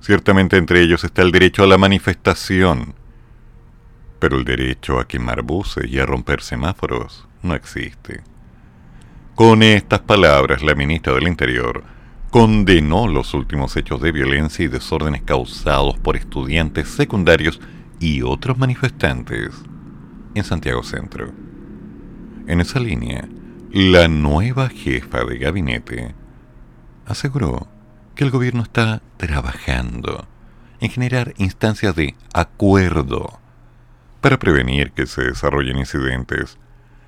Ciertamente entre ellos está el derecho a la manifestación, pero el derecho a quemar buses y a romper semáforos no existe. Con estas palabras, la ministra del Interior condenó los últimos hechos de violencia y desórdenes causados por estudiantes secundarios y otros manifestantes en Santiago Centro. En esa línea, la nueva jefa de gabinete aseguró que el gobierno está trabajando en generar instancias de acuerdo para prevenir que se desarrollen incidentes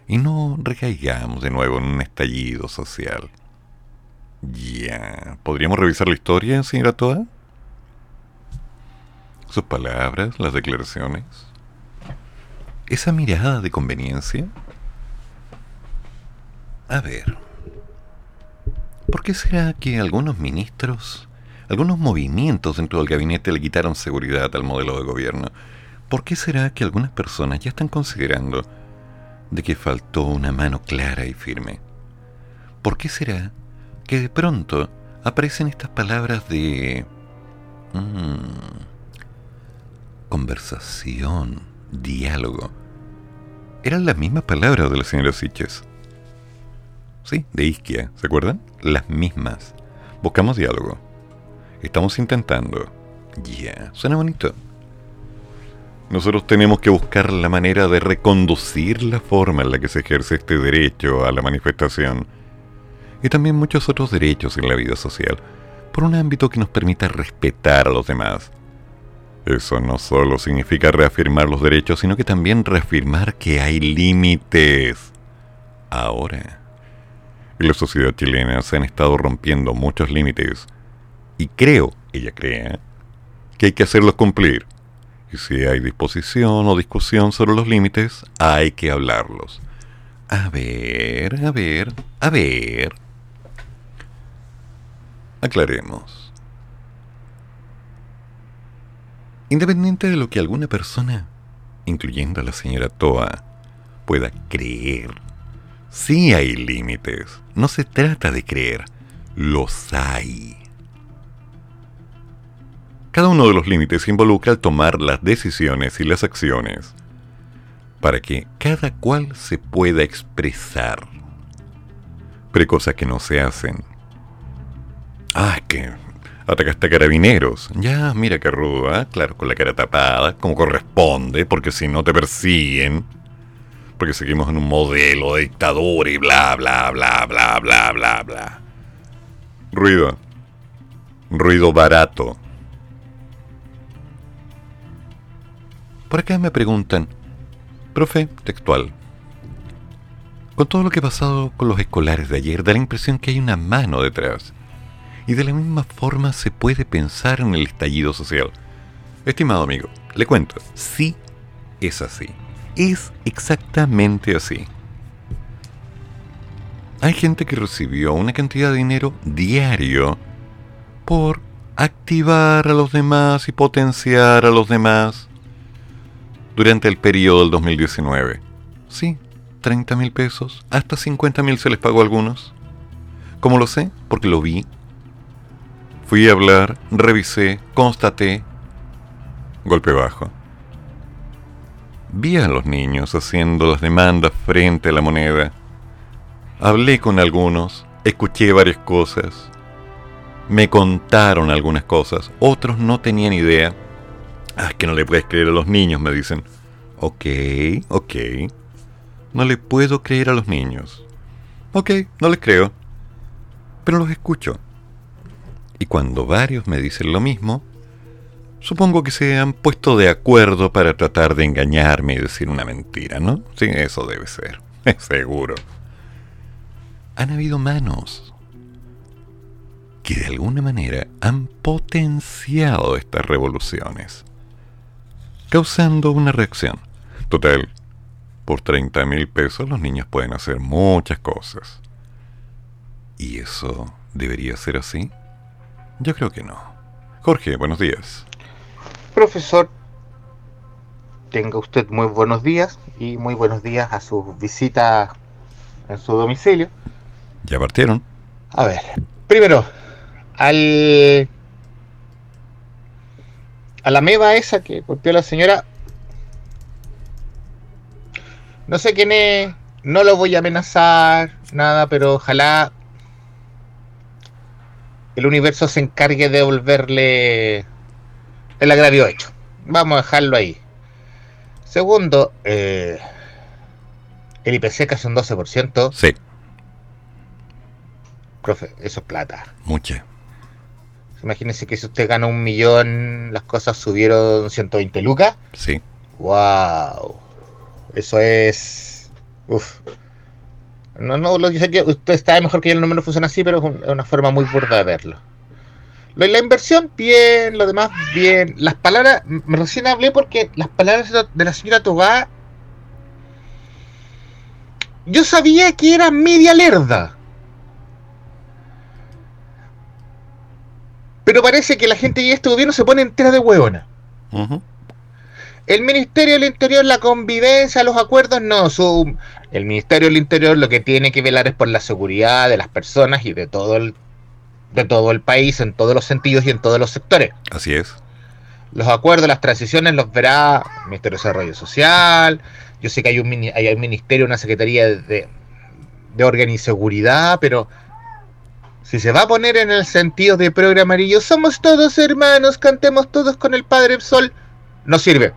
y no recaigamos de nuevo en un estallido social. Ya. ¿Podríamos revisar la historia, señora Toa? Sus palabras, las declaraciones. Esa mirada de conveniencia. A ver. ¿Por qué será que algunos ministros, algunos movimientos dentro del gabinete le quitaron seguridad al modelo de gobierno? ¿Por qué será que algunas personas ya están considerando de que faltó una mano clara y firme? ¿Por qué será que de pronto aparecen estas palabras de mm, conversación, diálogo. Eran las mismas palabras de la señora Siches. Sí, de Isquia, ¿se acuerdan? Las mismas. Buscamos diálogo. Estamos intentando. Ya, suena bonito. Nosotros tenemos que buscar la manera de reconducir la forma en la que se ejerce este derecho a la manifestación y también muchos otros derechos en la vida social, por un ámbito que nos permita respetar a los demás. Eso no solo significa reafirmar los derechos, sino que también reafirmar que hay límites. Ahora, en la sociedad chilena se han estado rompiendo muchos límites, y creo, ella cree, que hay que hacerlos cumplir. Y si hay disposición o discusión sobre los límites, hay que hablarlos. A ver, a ver, a ver. Aclaremos. Independiente de lo que alguna persona, incluyendo a la señora Toa, pueda creer, sí hay límites. No se trata de creer, los hay. Cada uno de los límites involucra el tomar las decisiones y las acciones para que cada cual se pueda expresar. Pero cosas que no se hacen Ah, que atacaste a carabineros. Ya, mira qué rudo, ¿eh? Claro, con la cara tapada, como corresponde, porque si no te persiguen. Porque seguimos en un modelo de dictadura y bla, bla, bla, bla, bla, bla, bla. Ruido. Ruido barato. Por acá me preguntan, profe, textual. Con todo lo que ha pasado con los escolares de ayer, da la impresión que hay una mano detrás y de la misma forma se puede pensar en el estallido social. Estimado amigo, le cuento, sí es así. Es exactamente así. Hay gente que recibió una cantidad de dinero diario por activar a los demás y potenciar a los demás durante el periodo del 2019. Sí, 30 mil pesos, hasta 50 mil se les pagó a algunos. ¿Cómo lo sé? Porque lo vi Fui a hablar, revisé, constaté. Golpe bajo. Vi a los niños haciendo las demandas frente a la moneda. Hablé con algunos, escuché varias cosas. Me contaron algunas cosas, otros no tenían idea. Ah, que no le puedes creer a los niños, me dicen. Ok, ok. No le puedo creer a los niños. Ok, no les creo. Pero los escucho. Y cuando varios me dicen lo mismo, Supongo que se han puesto de acuerdo para tratar de engañarme y decir una mentira, ¿no? Sí, eso debe ser. [LAUGHS] Seguro. Han habido manos que de alguna manera han potenciado estas revoluciones, causando una reacción. Total, por 30 mil pesos los niños pueden hacer muchas cosas. ¿Y eso debería ser así? Yo creo que no. Jorge, buenos días. Profesor, tenga usted muy buenos días y muy buenos días a sus visitas en su domicilio. ¿Ya partieron? A ver, primero, al a la meba esa que golpeó la señora. No sé quién es, no lo voy a amenazar, nada, pero ojalá el universo se encargue de devolverle el agravio hecho. Vamos a dejarlo ahí. Segundo, eh, el IPC casi un 12%. Sí. Profe, eso es plata. Mucha. Imagínense que si usted gana un millón, las cosas subieron 120 lucas. Sí. ¡Wow! Eso es. Uf. No, no, lo que sé que usted está mejor que yo, el número funciona así, pero es una forma muy burda de verlo. Lo, la inversión, bien, lo demás, bien. Las palabras, recién hablé porque las palabras de la señora Tobá. Yo sabía que era media lerda. Pero parece que la gente y este gobierno se pone entera de huevona. El Ministerio del Interior, la convivencia, los acuerdos, no. Su, el Ministerio del Interior lo que tiene que velar es por la seguridad de las personas y de todo el, de todo el país, en todos los sentidos y en todos los sectores. Así es. Los acuerdos, las transiciones los verá el Ministerio de Desarrollo Social. Yo sé que hay un, hay un ministerio, una secretaría de, de orden y seguridad, pero si se va a poner en el sentido de programa amarillo, somos todos hermanos, cantemos todos con el Padre Sol, no sirve.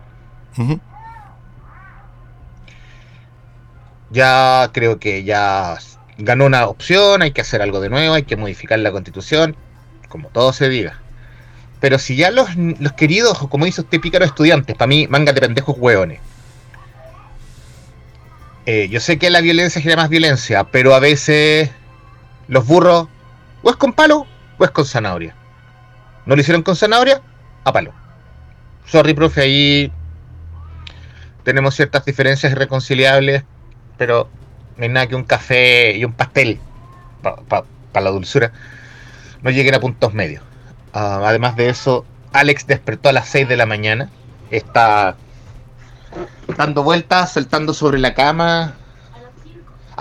Ya creo que ya ganó una opción, hay que hacer algo de nuevo, hay que modificar la constitución, como todo se diga. Pero si ya los, los queridos, como dice usted, pícaro estudiantes, para mí, manga de pendejos hueones. Eh, yo sé que la violencia genera más violencia, pero a veces los burros o es con palo o es con zanahoria. ¿No lo hicieron con zanahoria? A palo. Sorry, profe, ahí tenemos ciertas diferencias irreconciliables, pero no hay nada que un café y un pastel para la dulzura no lleguen a puntos medios. Ah, además de eso, Alex despertó a las 6 de la mañana. Está dando vueltas, saltando sobre la cama,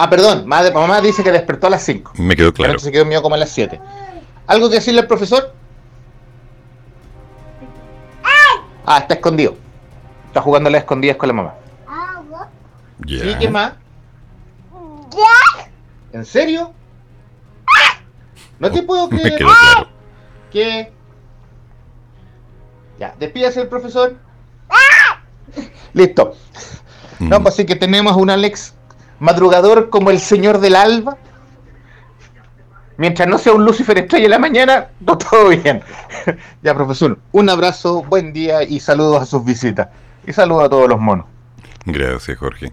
Ah, perdón, mamá dice que despertó a las 5. Me quedó claro. Pero se quedó mío como a las 7. ¿Algo que decirle al profesor? Ah, está escondido. Está jugando a las escondidas con la mamá. ¿Sí? ¿Qué más? ¿En serio? No te puedo creer. Me quedó claro. ¿Qué? Ya, despídase el profesor. Listo. No, pues sí que tenemos un Alex madrugador como el señor del alba. Mientras no sea un Lucifer estrella en la mañana, todo bien. [LAUGHS] ya, profesor, un abrazo, buen día y saludos a sus visitas. Y saludos a todos los monos. Gracias, Jorge.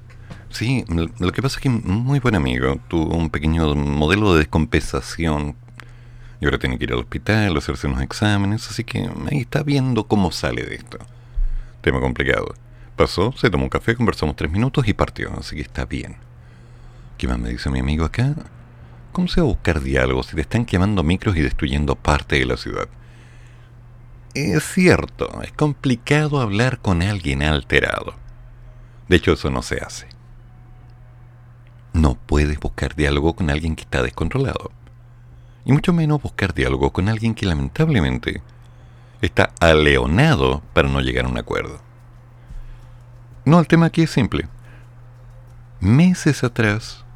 Sí, lo que pasa es que muy buen amigo tuvo un pequeño modelo de descompensación y ahora tiene que ir al hospital, hacerse unos exámenes, así que ahí está viendo cómo sale de esto. Tema complicado. Pasó, se tomó un café, conversamos tres minutos y partió, así que está bien. ¿Qué más me dice mi amigo acá? ¿Cómo se va a buscar diálogo si te están quemando micros y destruyendo parte de la ciudad? Es cierto, es complicado hablar con alguien alterado. De hecho, eso no se hace. No puedes buscar diálogo con alguien que está descontrolado. Y mucho menos buscar diálogo con alguien que lamentablemente está aleonado para no llegar a un acuerdo. No, el tema aquí es simple. Meses atrás,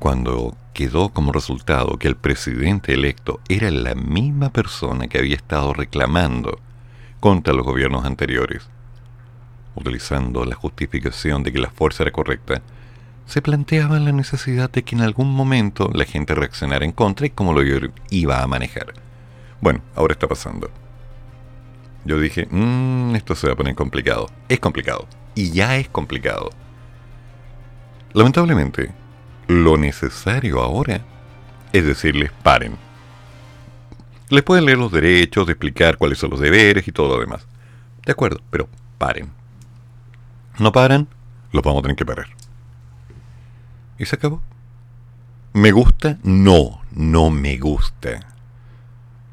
cuando quedó como resultado que el presidente electo era la misma persona que había estado reclamando contra los gobiernos anteriores, utilizando la justificación de que la fuerza era correcta, se planteaba la necesidad de que en algún momento la gente reaccionara en contra y cómo lo iba a manejar. Bueno, ahora está pasando. yo dije, "Mm, esto se va a poner complicado. Es complicado. Y ya es complicado. Lamentablemente, lo necesario ahora es decirles paren. Les pueden leer los derechos, explicar cuáles son los deberes y todo lo demás. De acuerdo, pero paren. No paran, los vamos a tener que parar. Y se acabó. ¿Me gusta? No, no me gusta.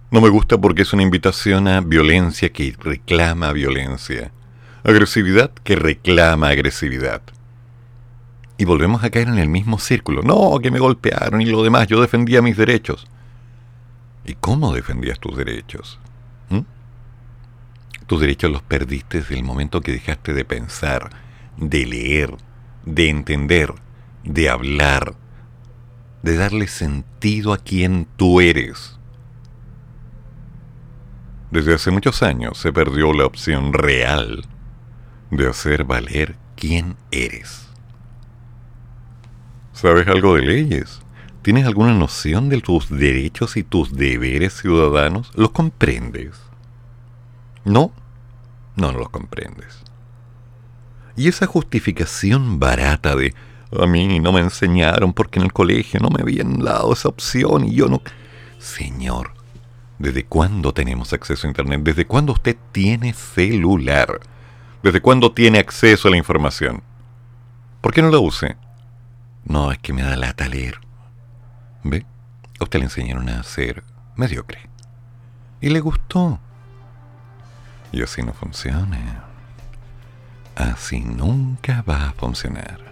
No me gusta porque es una invitación a violencia que reclama violencia. Agresividad que reclama agresividad. Y volvemos a caer en el mismo círculo. No, que me golpearon y lo demás. Yo defendía mis derechos. ¿Y cómo defendías tus derechos? ¿Mm? Tus derechos los perdiste desde el momento que dejaste de pensar, de leer, de entender, de hablar, de darle sentido a quien tú eres. Desde hace muchos años se perdió la opción real de hacer valer quién eres. ¿Sabes algo de leyes? ¿Tienes alguna noción de tus derechos y tus deberes ciudadanos? ¿Los comprendes? ¿No? No, los comprendes. Y esa justificación barata de a mí no me enseñaron porque en el colegio no me habían dado esa opción y yo no... Señor, ¿desde cuándo tenemos acceso a Internet? ¿Desde cuándo usted tiene celular? ¿Desde cuándo tiene acceso a la información? ¿Por qué no la use? No, es que me da lata leer. ¿Ve? A usted le enseñaron a ser mediocre. Y le gustó. Y así no funciona. Así nunca va a funcionar.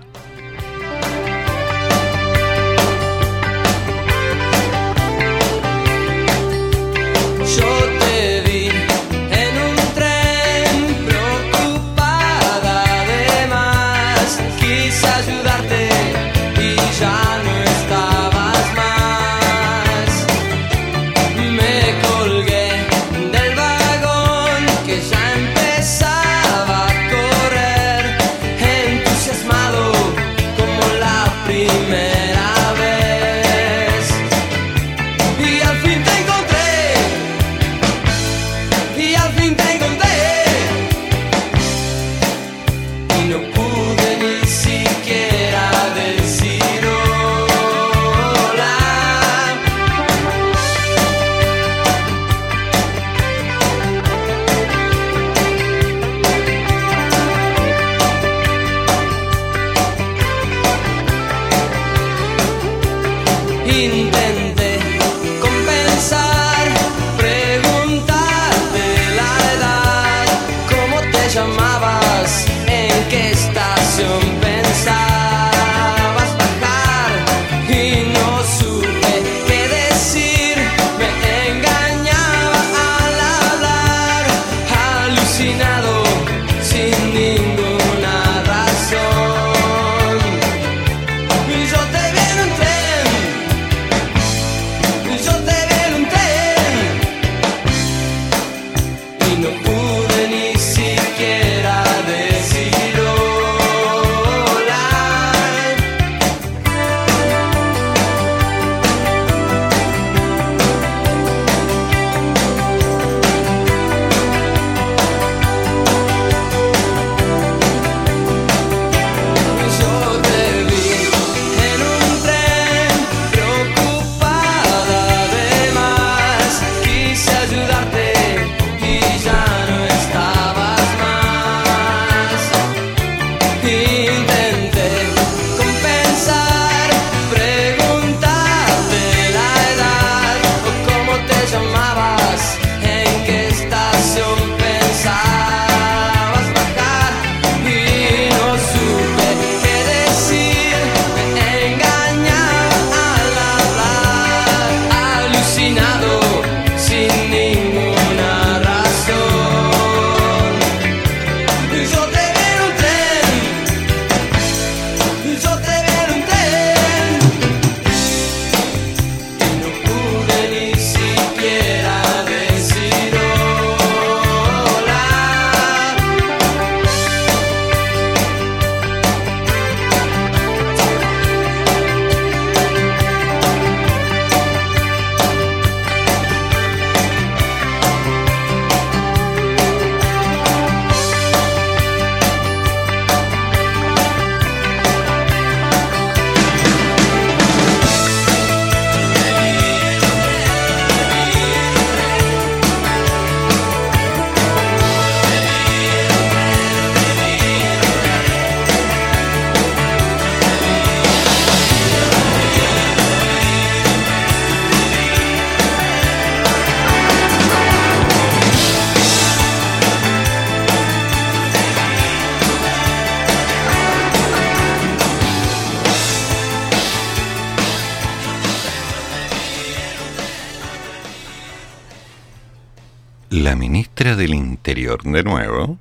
De nuevo,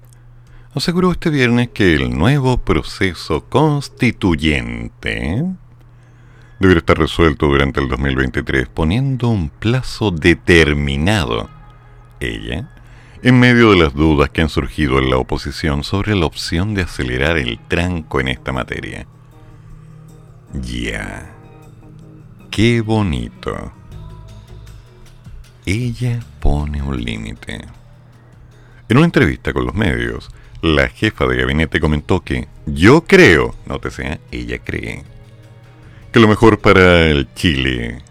aseguró este viernes que el nuevo proceso constituyente deberá estar resuelto durante el 2023, poniendo un plazo determinado. Ella, en medio de las dudas que han surgido en la oposición sobre la opción de acelerar el tranco en esta materia. Ya. Qué bonito. Ella pone un límite. En una entrevista con los medios, la jefa de gabinete comentó que yo creo, nótese, ¿eh? ella cree, que lo mejor para el Chile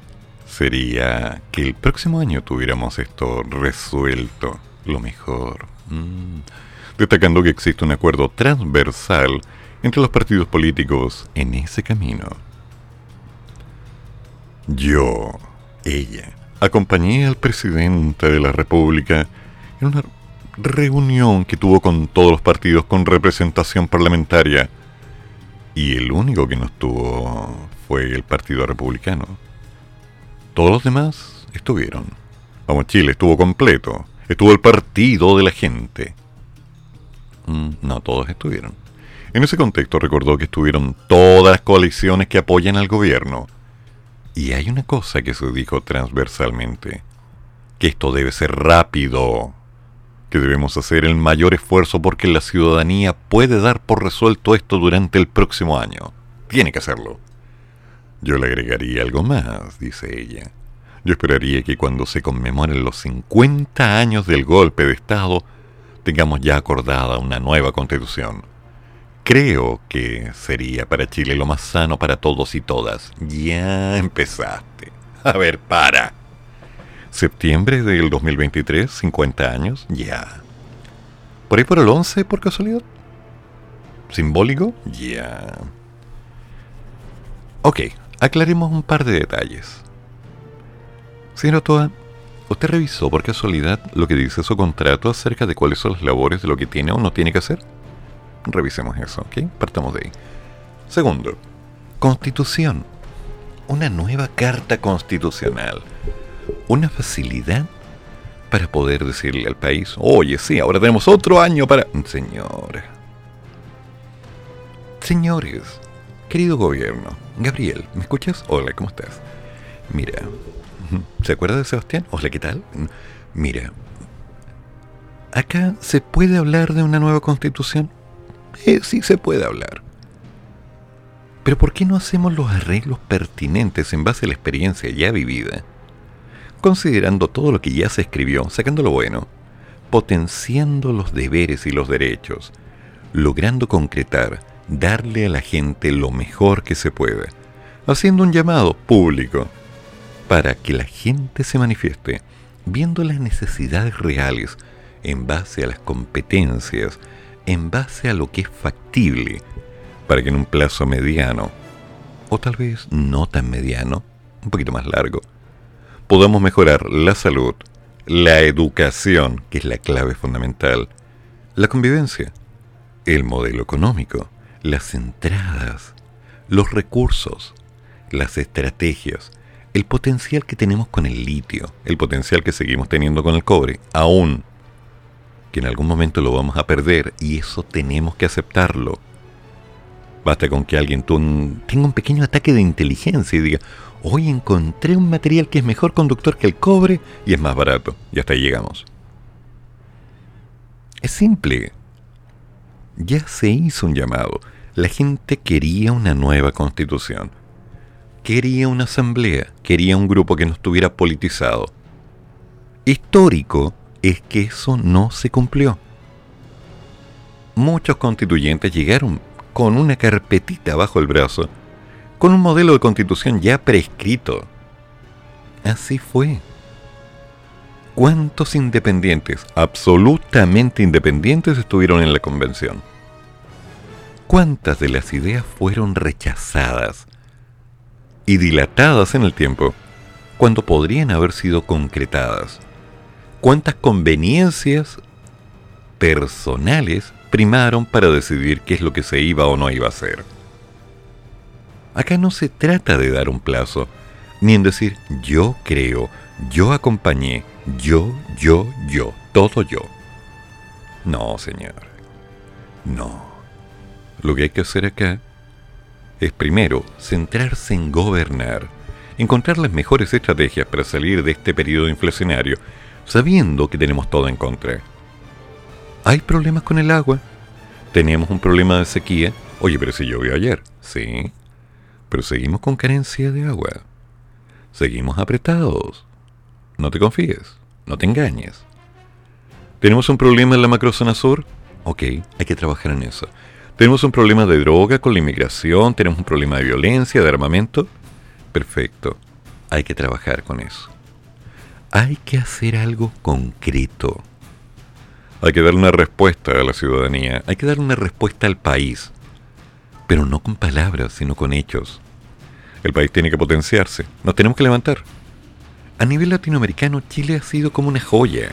sería que el próximo año tuviéramos esto resuelto, lo mejor. Mm. Destacando que existe un acuerdo transversal entre los partidos políticos en ese camino. Yo, ella, acompañé al presidente de la República en una reunión que tuvo con todos los partidos con representación parlamentaria. Y el único que no estuvo fue el Partido Republicano. Todos los demás estuvieron. Vamos, Chile estuvo completo. Estuvo el partido de la gente. Mm, no todos estuvieron. En ese contexto recordó que estuvieron todas las coaliciones que apoyan al gobierno y hay una cosa que se dijo transversalmente, que esto debe ser rápido, que debemos hacer el mayor esfuerzo porque la ciudadanía puede dar por resuelto esto durante el próximo año. Tiene que hacerlo. Yo le agregaría algo más, dice ella. Yo esperaría que cuando se conmemoren los 50 años del golpe de Estado, tengamos ya acordada una nueva constitución creo que sería para Chile lo más sano para todos y todas. Ya empezaste. A ver, para. Septiembre del 2023, 50 años, ya. ¿Por ahí por el 11, por casualidad? ¿Simbólico? Ya. Ok, aclaremos un par de detalles. Señor Toa, ¿usted revisó por casualidad lo que dice su contrato acerca de cuáles son las labores de lo que tiene o no tiene que hacer? Revisemos eso, ¿ok? Partamos de ahí. Segundo, constitución. Una nueva carta constitucional. Una facilidad para poder decirle al país, oye, sí, ahora tenemos otro año para... Señora. Señores, querido gobierno, Gabriel, ¿me escuchas? Hola, ¿cómo estás? Mira, ¿se acuerda de Sebastián? Hola, ¿qué tal? Mira, acá se puede hablar de una nueva constitución eh, sí se puede hablar. Pero ¿por qué no hacemos los arreglos pertinentes en base a la experiencia ya vivida? Considerando todo lo que ya se escribió, sacando lo bueno, potenciando los deberes y los derechos, logrando concretar, darle a la gente lo mejor que se puede, haciendo un llamado público para que la gente se manifieste, viendo las necesidades reales en base a las competencias, en base a lo que es factible, para que en un plazo mediano, o tal vez no tan mediano, un poquito más largo, podamos mejorar la salud, la educación, que es la clave fundamental, la convivencia, el modelo económico, las entradas, los recursos, las estrategias, el potencial que tenemos con el litio, el potencial que seguimos teniendo con el cobre, aún que en algún momento lo vamos a perder y eso tenemos que aceptarlo. Basta con que alguien tenga un pequeño ataque de inteligencia y diga, hoy encontré un material que es mejor conductor que el cobre y es más barato. Y hasta ahí llegamos. Es simple. Ya se hizo un llamado. La gente quería una nueva constitución. Quería una asamblea. Quería un grupo que no estuviera politizado. Histórico es que eso no se cumplió. Muchos constituyentes llegaron con una carpetita bajo el brazo, con un modelo de constitución ya prescrito. Así fue. ¿Cuántos independientes, absolutamente independientes, estuvieron en la convención? ¿Cuántas de las ideas fueron rechazadas y dilatadas en el tiempo cuando podrían haber sido concretadas? cuántas conveniencias personales primaron para decidir qué es lo que se iba o no iba a hacer. Acá no se trata de dar un plazo, ni en decir yo creo, yo acompañé, yo, yo, yo. todo yo. No, señor. No. Lo que hay que hacer acá es primero centrarse en gobernar, encontrar las mejores estrategias para salir de este periodo inflacionario, sabiendo que tenemos todo en contra. ¿Hay problemas con el agua? ¿Tenemos un problema de sequía? Oye, pero si llovió ayer. Sí. Pero seguimos con carencia de agua. Seguimos apretados. No te confíes. No te engañes. ¿Tenemos un problema en la macrozona sur? Ok, hay que trabajar en eso. ¿Tenemos un problema de droga con la inmigración? ¿Tenemos un problema de violencia, de armamento? Perfecto. Hay que trabajar con eso. Hay que hacer algo concreto. Hay que dar una respuesta a la ciudadanía. Hay que dar una respuesta al país. Pero no con palabras, sino con hechos. El país tiene que potenciarse. Nos tenemos que levantar. A nivel latinoamericano, Chile ha sido como una joya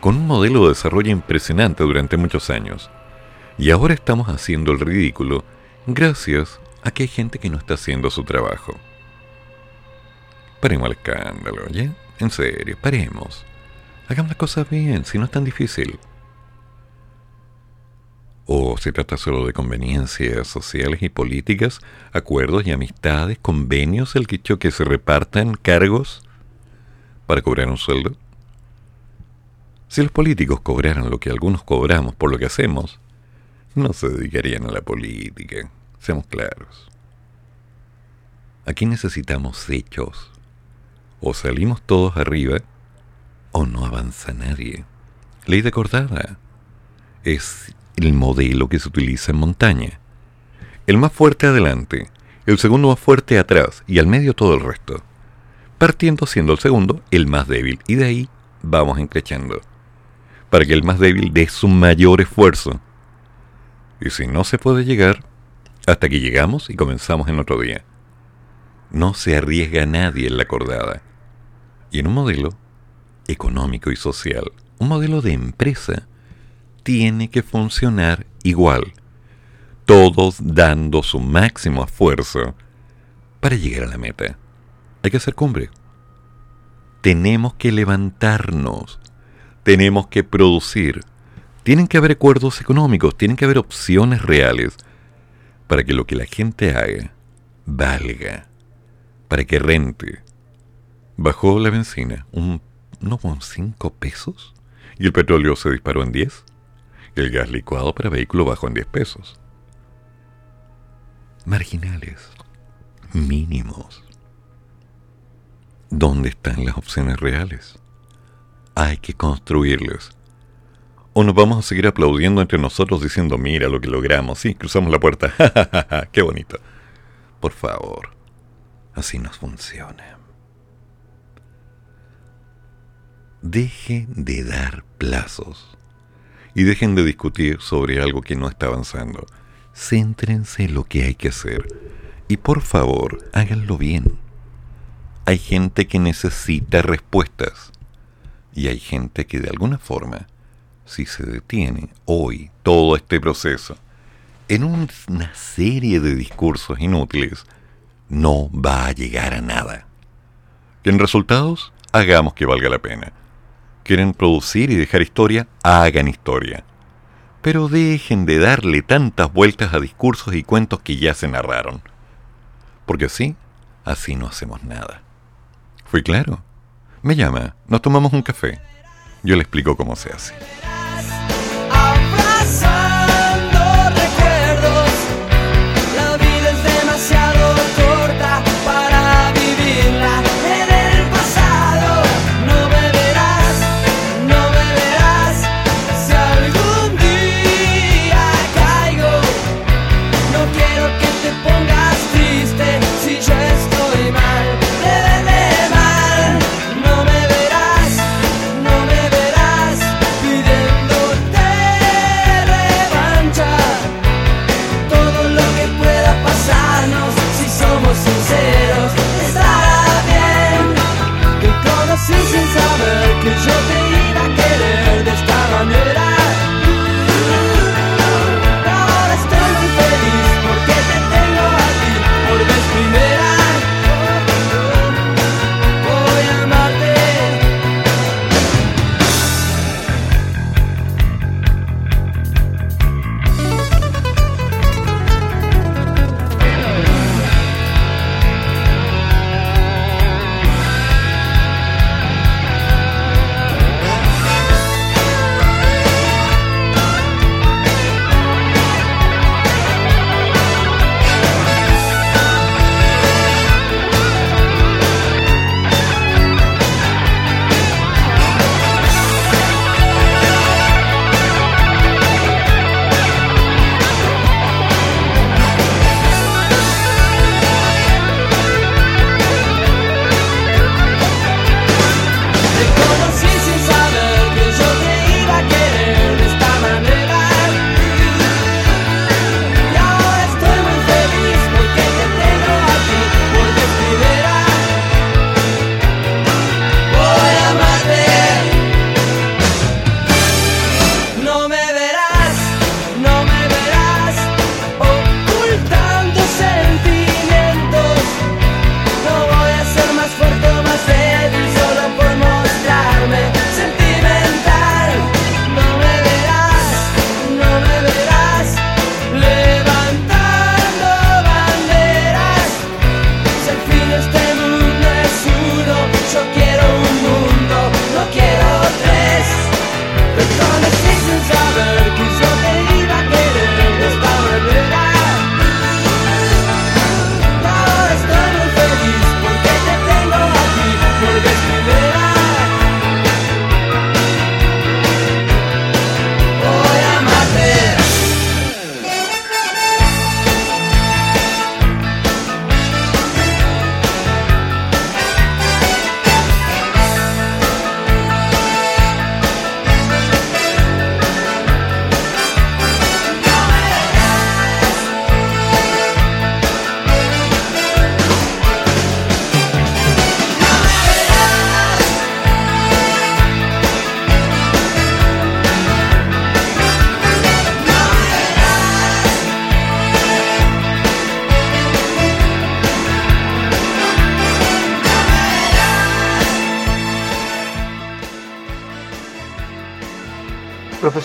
con un modelo de desarrollo impresionante durante muchos años. Y ahora estamos haciendo el ridículo gracias a que hay gente que no está haciendo su trabajo. Paremos el escándalo, ¿ya? En serio, paremos. Hagamos las cosas bien, si no es tan difícil. ¿O se trata solo de conveniencias sociales y políticas, acuerdos y amistades, convenios el que que se repartan cargos para cobrar un sueldo? Si los políticos cobraran lo que algunos cobramos por lo que hacemos, no se dedicarían a la política, seamos claros. Aquí necesitamos hechos. O salimos todos arriba, o no avanza nadie. Ley de cordada es el modelo que se utiliza en montaña. El más fuerte adelante, el segundo más fuerte atrás y al medio todo el resto. Partiendo siendo el segundo el más débil y de ahí vamos encrechando para que el más débil dé su mayor esfuerzo. Y si no se puede llegar, hasta que llegamos y comenzamos en otro día. No se arriesga nadie en la cordada. Y en un modelo económico y social, un modelo de empresa, tiene que funcionar igual. Todos dando su máximo esfuerzo para llegar a la meta. Hay que hacer cumbre. Tenemos que levantarnos tenemos que producir. Tienen que haber acuerdos económicos, tienen que haber opciones reales para que lo que la gente haga valga, para que rente. Bajó la benzina, un, no con 5 pesos, y el petróleo se disparó en 10. El gas licuado para vehículo bajó en 10 pesos. Marginales, mínimos. ¿Dónde están las opciones reales? hay que construirles. O nos vamos a seguir aplaudiendo entre nosotros diciendo, mira lo que logramos, sí, cruzamos la puerta, [LAUGHS] qué bonito. Por favor, así nos funciona. Dejen de dar plazos y dejen de discutir sobre algo que no está avanzando. Céntrense en lo que hay que hacer y por favor háganlo bien. Hay gente que necesita respuestas y hay gente que de alguna forma, si se detiene hoy todo este proceso en una serie de discursos inútiles, no va a llegar a nada. en resultados, hagamos que valga la pena. ¿Quieren producir y dejar historia? Hagan historia. Pero dejen de darle tantas vueltas a discursos y cuentos que ya se narraron. Porque así, así no hacemos nada. ¿Fui claro? Me llama, nos tomamos un café. Yo le explico cómo se hace.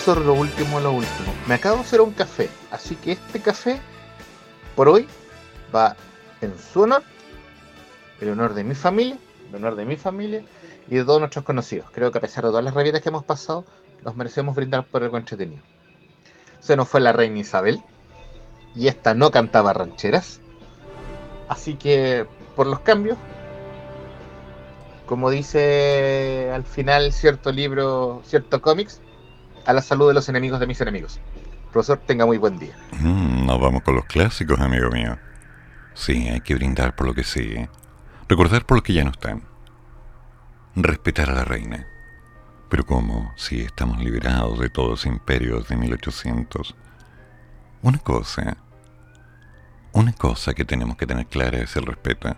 Lo último, lo último. Me acabo de hacer un café, así que este café, por hoy, va en su honor, el honor de mi familia, el honor de mi familia y de todos nuestros conocidos. Creo que a pesar de todas las rabietas que hemos pasado, nos merecemos brindar por algo entretenido. Se nos fue la reina Isabel, y esta no cantaba rancheras. Así que, por los cambios, como dice al final cierto libro, cierto cómics, a la salud de los enemigos de mis enemigos. Profesor, tenga muy buen día. Mm, nos vamos con los clásicos, amigo mío. Sí, hay que brindar por lo que sigue. Recordar por lo que ya no están. Respetar a la reina. Pero ¿cómo? Si estamos liberados de todos los imperios de 1800. Una cosa, una cosa que tenemos que tener clara es el respeto.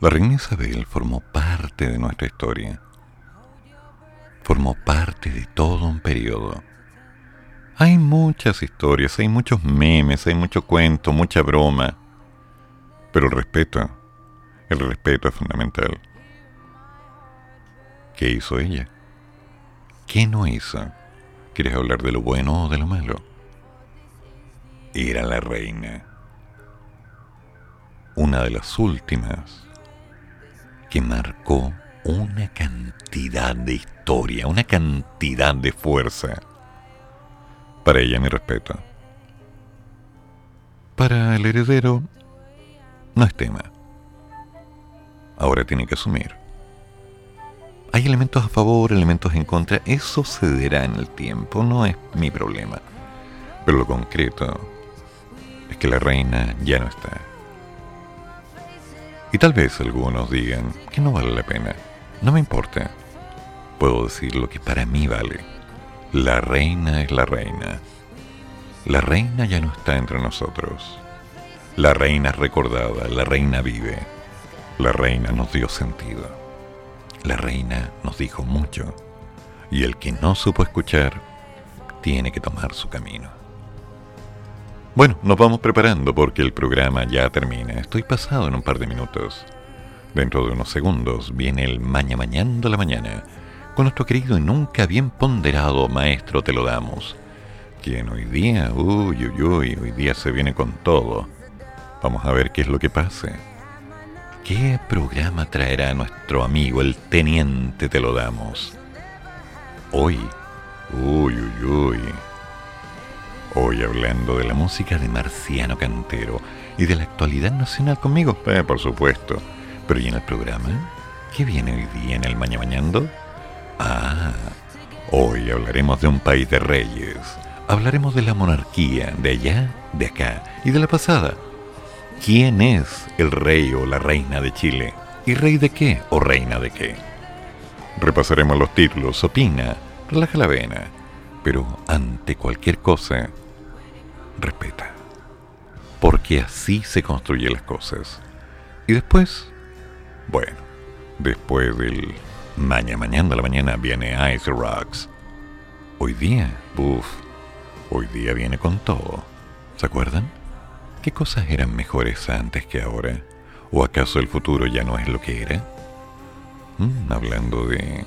La reina Isabel formó parte de nuestra historia. Formó parte de todo un periodo. Hay muchas historias, hay muchos memes, hay mucho cuento, mucha broma. Pero el respeto, el respeto es fundamental. ¿Qué hizo ella? ¿Qué no hizo? ¿Quieres hablar de lo bueno o de lo malo? Era la reina. Una de las últimas que marcó una cantidad de historia, una cantidad de fuerza. Para ella mi respeto. Para el heredero no es tema. Ahora tiene que asumir. Hay elementos a favor, elementos en contra. Eso cederá en el tiempo, no es mi problema. Pero lo concreto es que la reina ya no está. Y tal vez algunos digan que no vale la pena. No me importa. Puedo decir lo que para mí vale. La reina es la reina. La reina ya no está entre nosotros. La reina es recordada, la reina vive. La reina nos dio sentido. La reina nos dijo mucho, y el que no supo escuchar tiene que tomar su camino. Bueno, nos vamos preparando porque el programa ya termina. Estoy pasado en un par de minutos. Dentro de unos segundos viene el Maña Mañando la Mañana con nuestro querido y nunca bien ponderado maestro Te lo damos. Quien hoy día, uy, uy, uy, hoy día se viene con todo. Vamos a ver qué es lo que pasa. ¿Qué programa traerá nuestro amigo el teniente Te lo damos? Hoy, uy, uy, uy. Hoy hablando de la música de Marciano Cantero y de la actualidad nacional conmigo, eh, por supuesto. Pero ¿y en el programa? ¿Qué viene hoy día en el Maña Mañando? Ah, hoy hablaremos de un país de reyes. Hablaremos de la monarquía, de allá, de acá y de la pasada quién es el rey o la reina de Chile y rey de qué o reina de qué. Repasaremos los títulos, opina, relaja la vena, pero ante cualquier cosa, respeta. Porque así se construyen las cosas. Y después, bueno, después del mañana mañana de la mañana viene Ice Rocks. Hoy día, uff, hoy día viene con todo. ¿Se acuerdan? ¿Qué cosas eran mejores antes que ahora? ¿O acaso el futuro ya no es lo que era? Mm, hablando de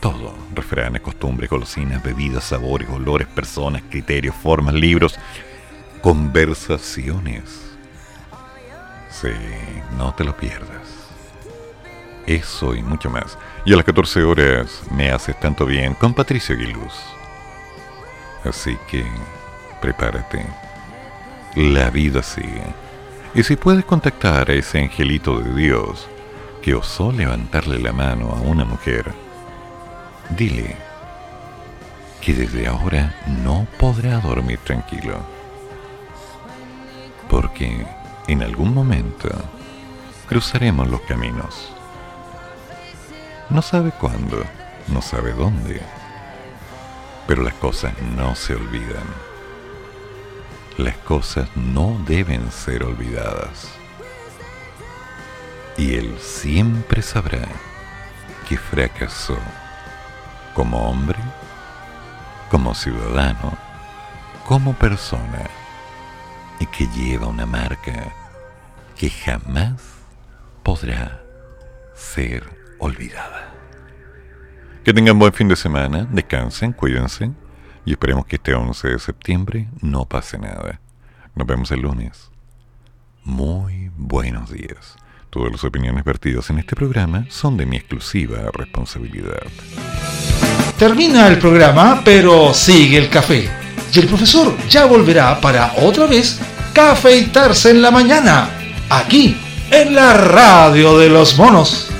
todo, refranes, costumbres, golosinas, bebidas, sabores, olores, personas, criterios, formas, libros, conversaciones. Sí, no te lo pierdas. Eso y mucho más. Y a las 14 horas me haces tanto bien con Patricio Aguiluz. Así que prepárate la vida sigue. Y si puedes contactar a ese angelito de Dios que osó levantarle la mano a una mujer, dile que desde ahora no podrá dormir tranquilo. Porque en algún momento cruzaremos los caminos. No sabe cuándo, no sabe dónde, pero las cosas no se olvidan las cosas no deben ser olvidadas. Y él siempre sabrá que fracasó como hombre, como ciudadano, como persona, y que lleva una marca que jamás podrá ser olvidada. Que tengan buen fin de semana, descansen, cuídense y esperemos que este 11 de septiembre no pase nada. Nos vemos el lunes. Muy buenos días. Todas las opiniones vertidas en este programa son de mi exclusiva responsabilidad. Termina el programa, pero sigue el café. Y el profesor ya volverá para otra vez cafeitarse en la mañana, aquí, en la radio de los monos.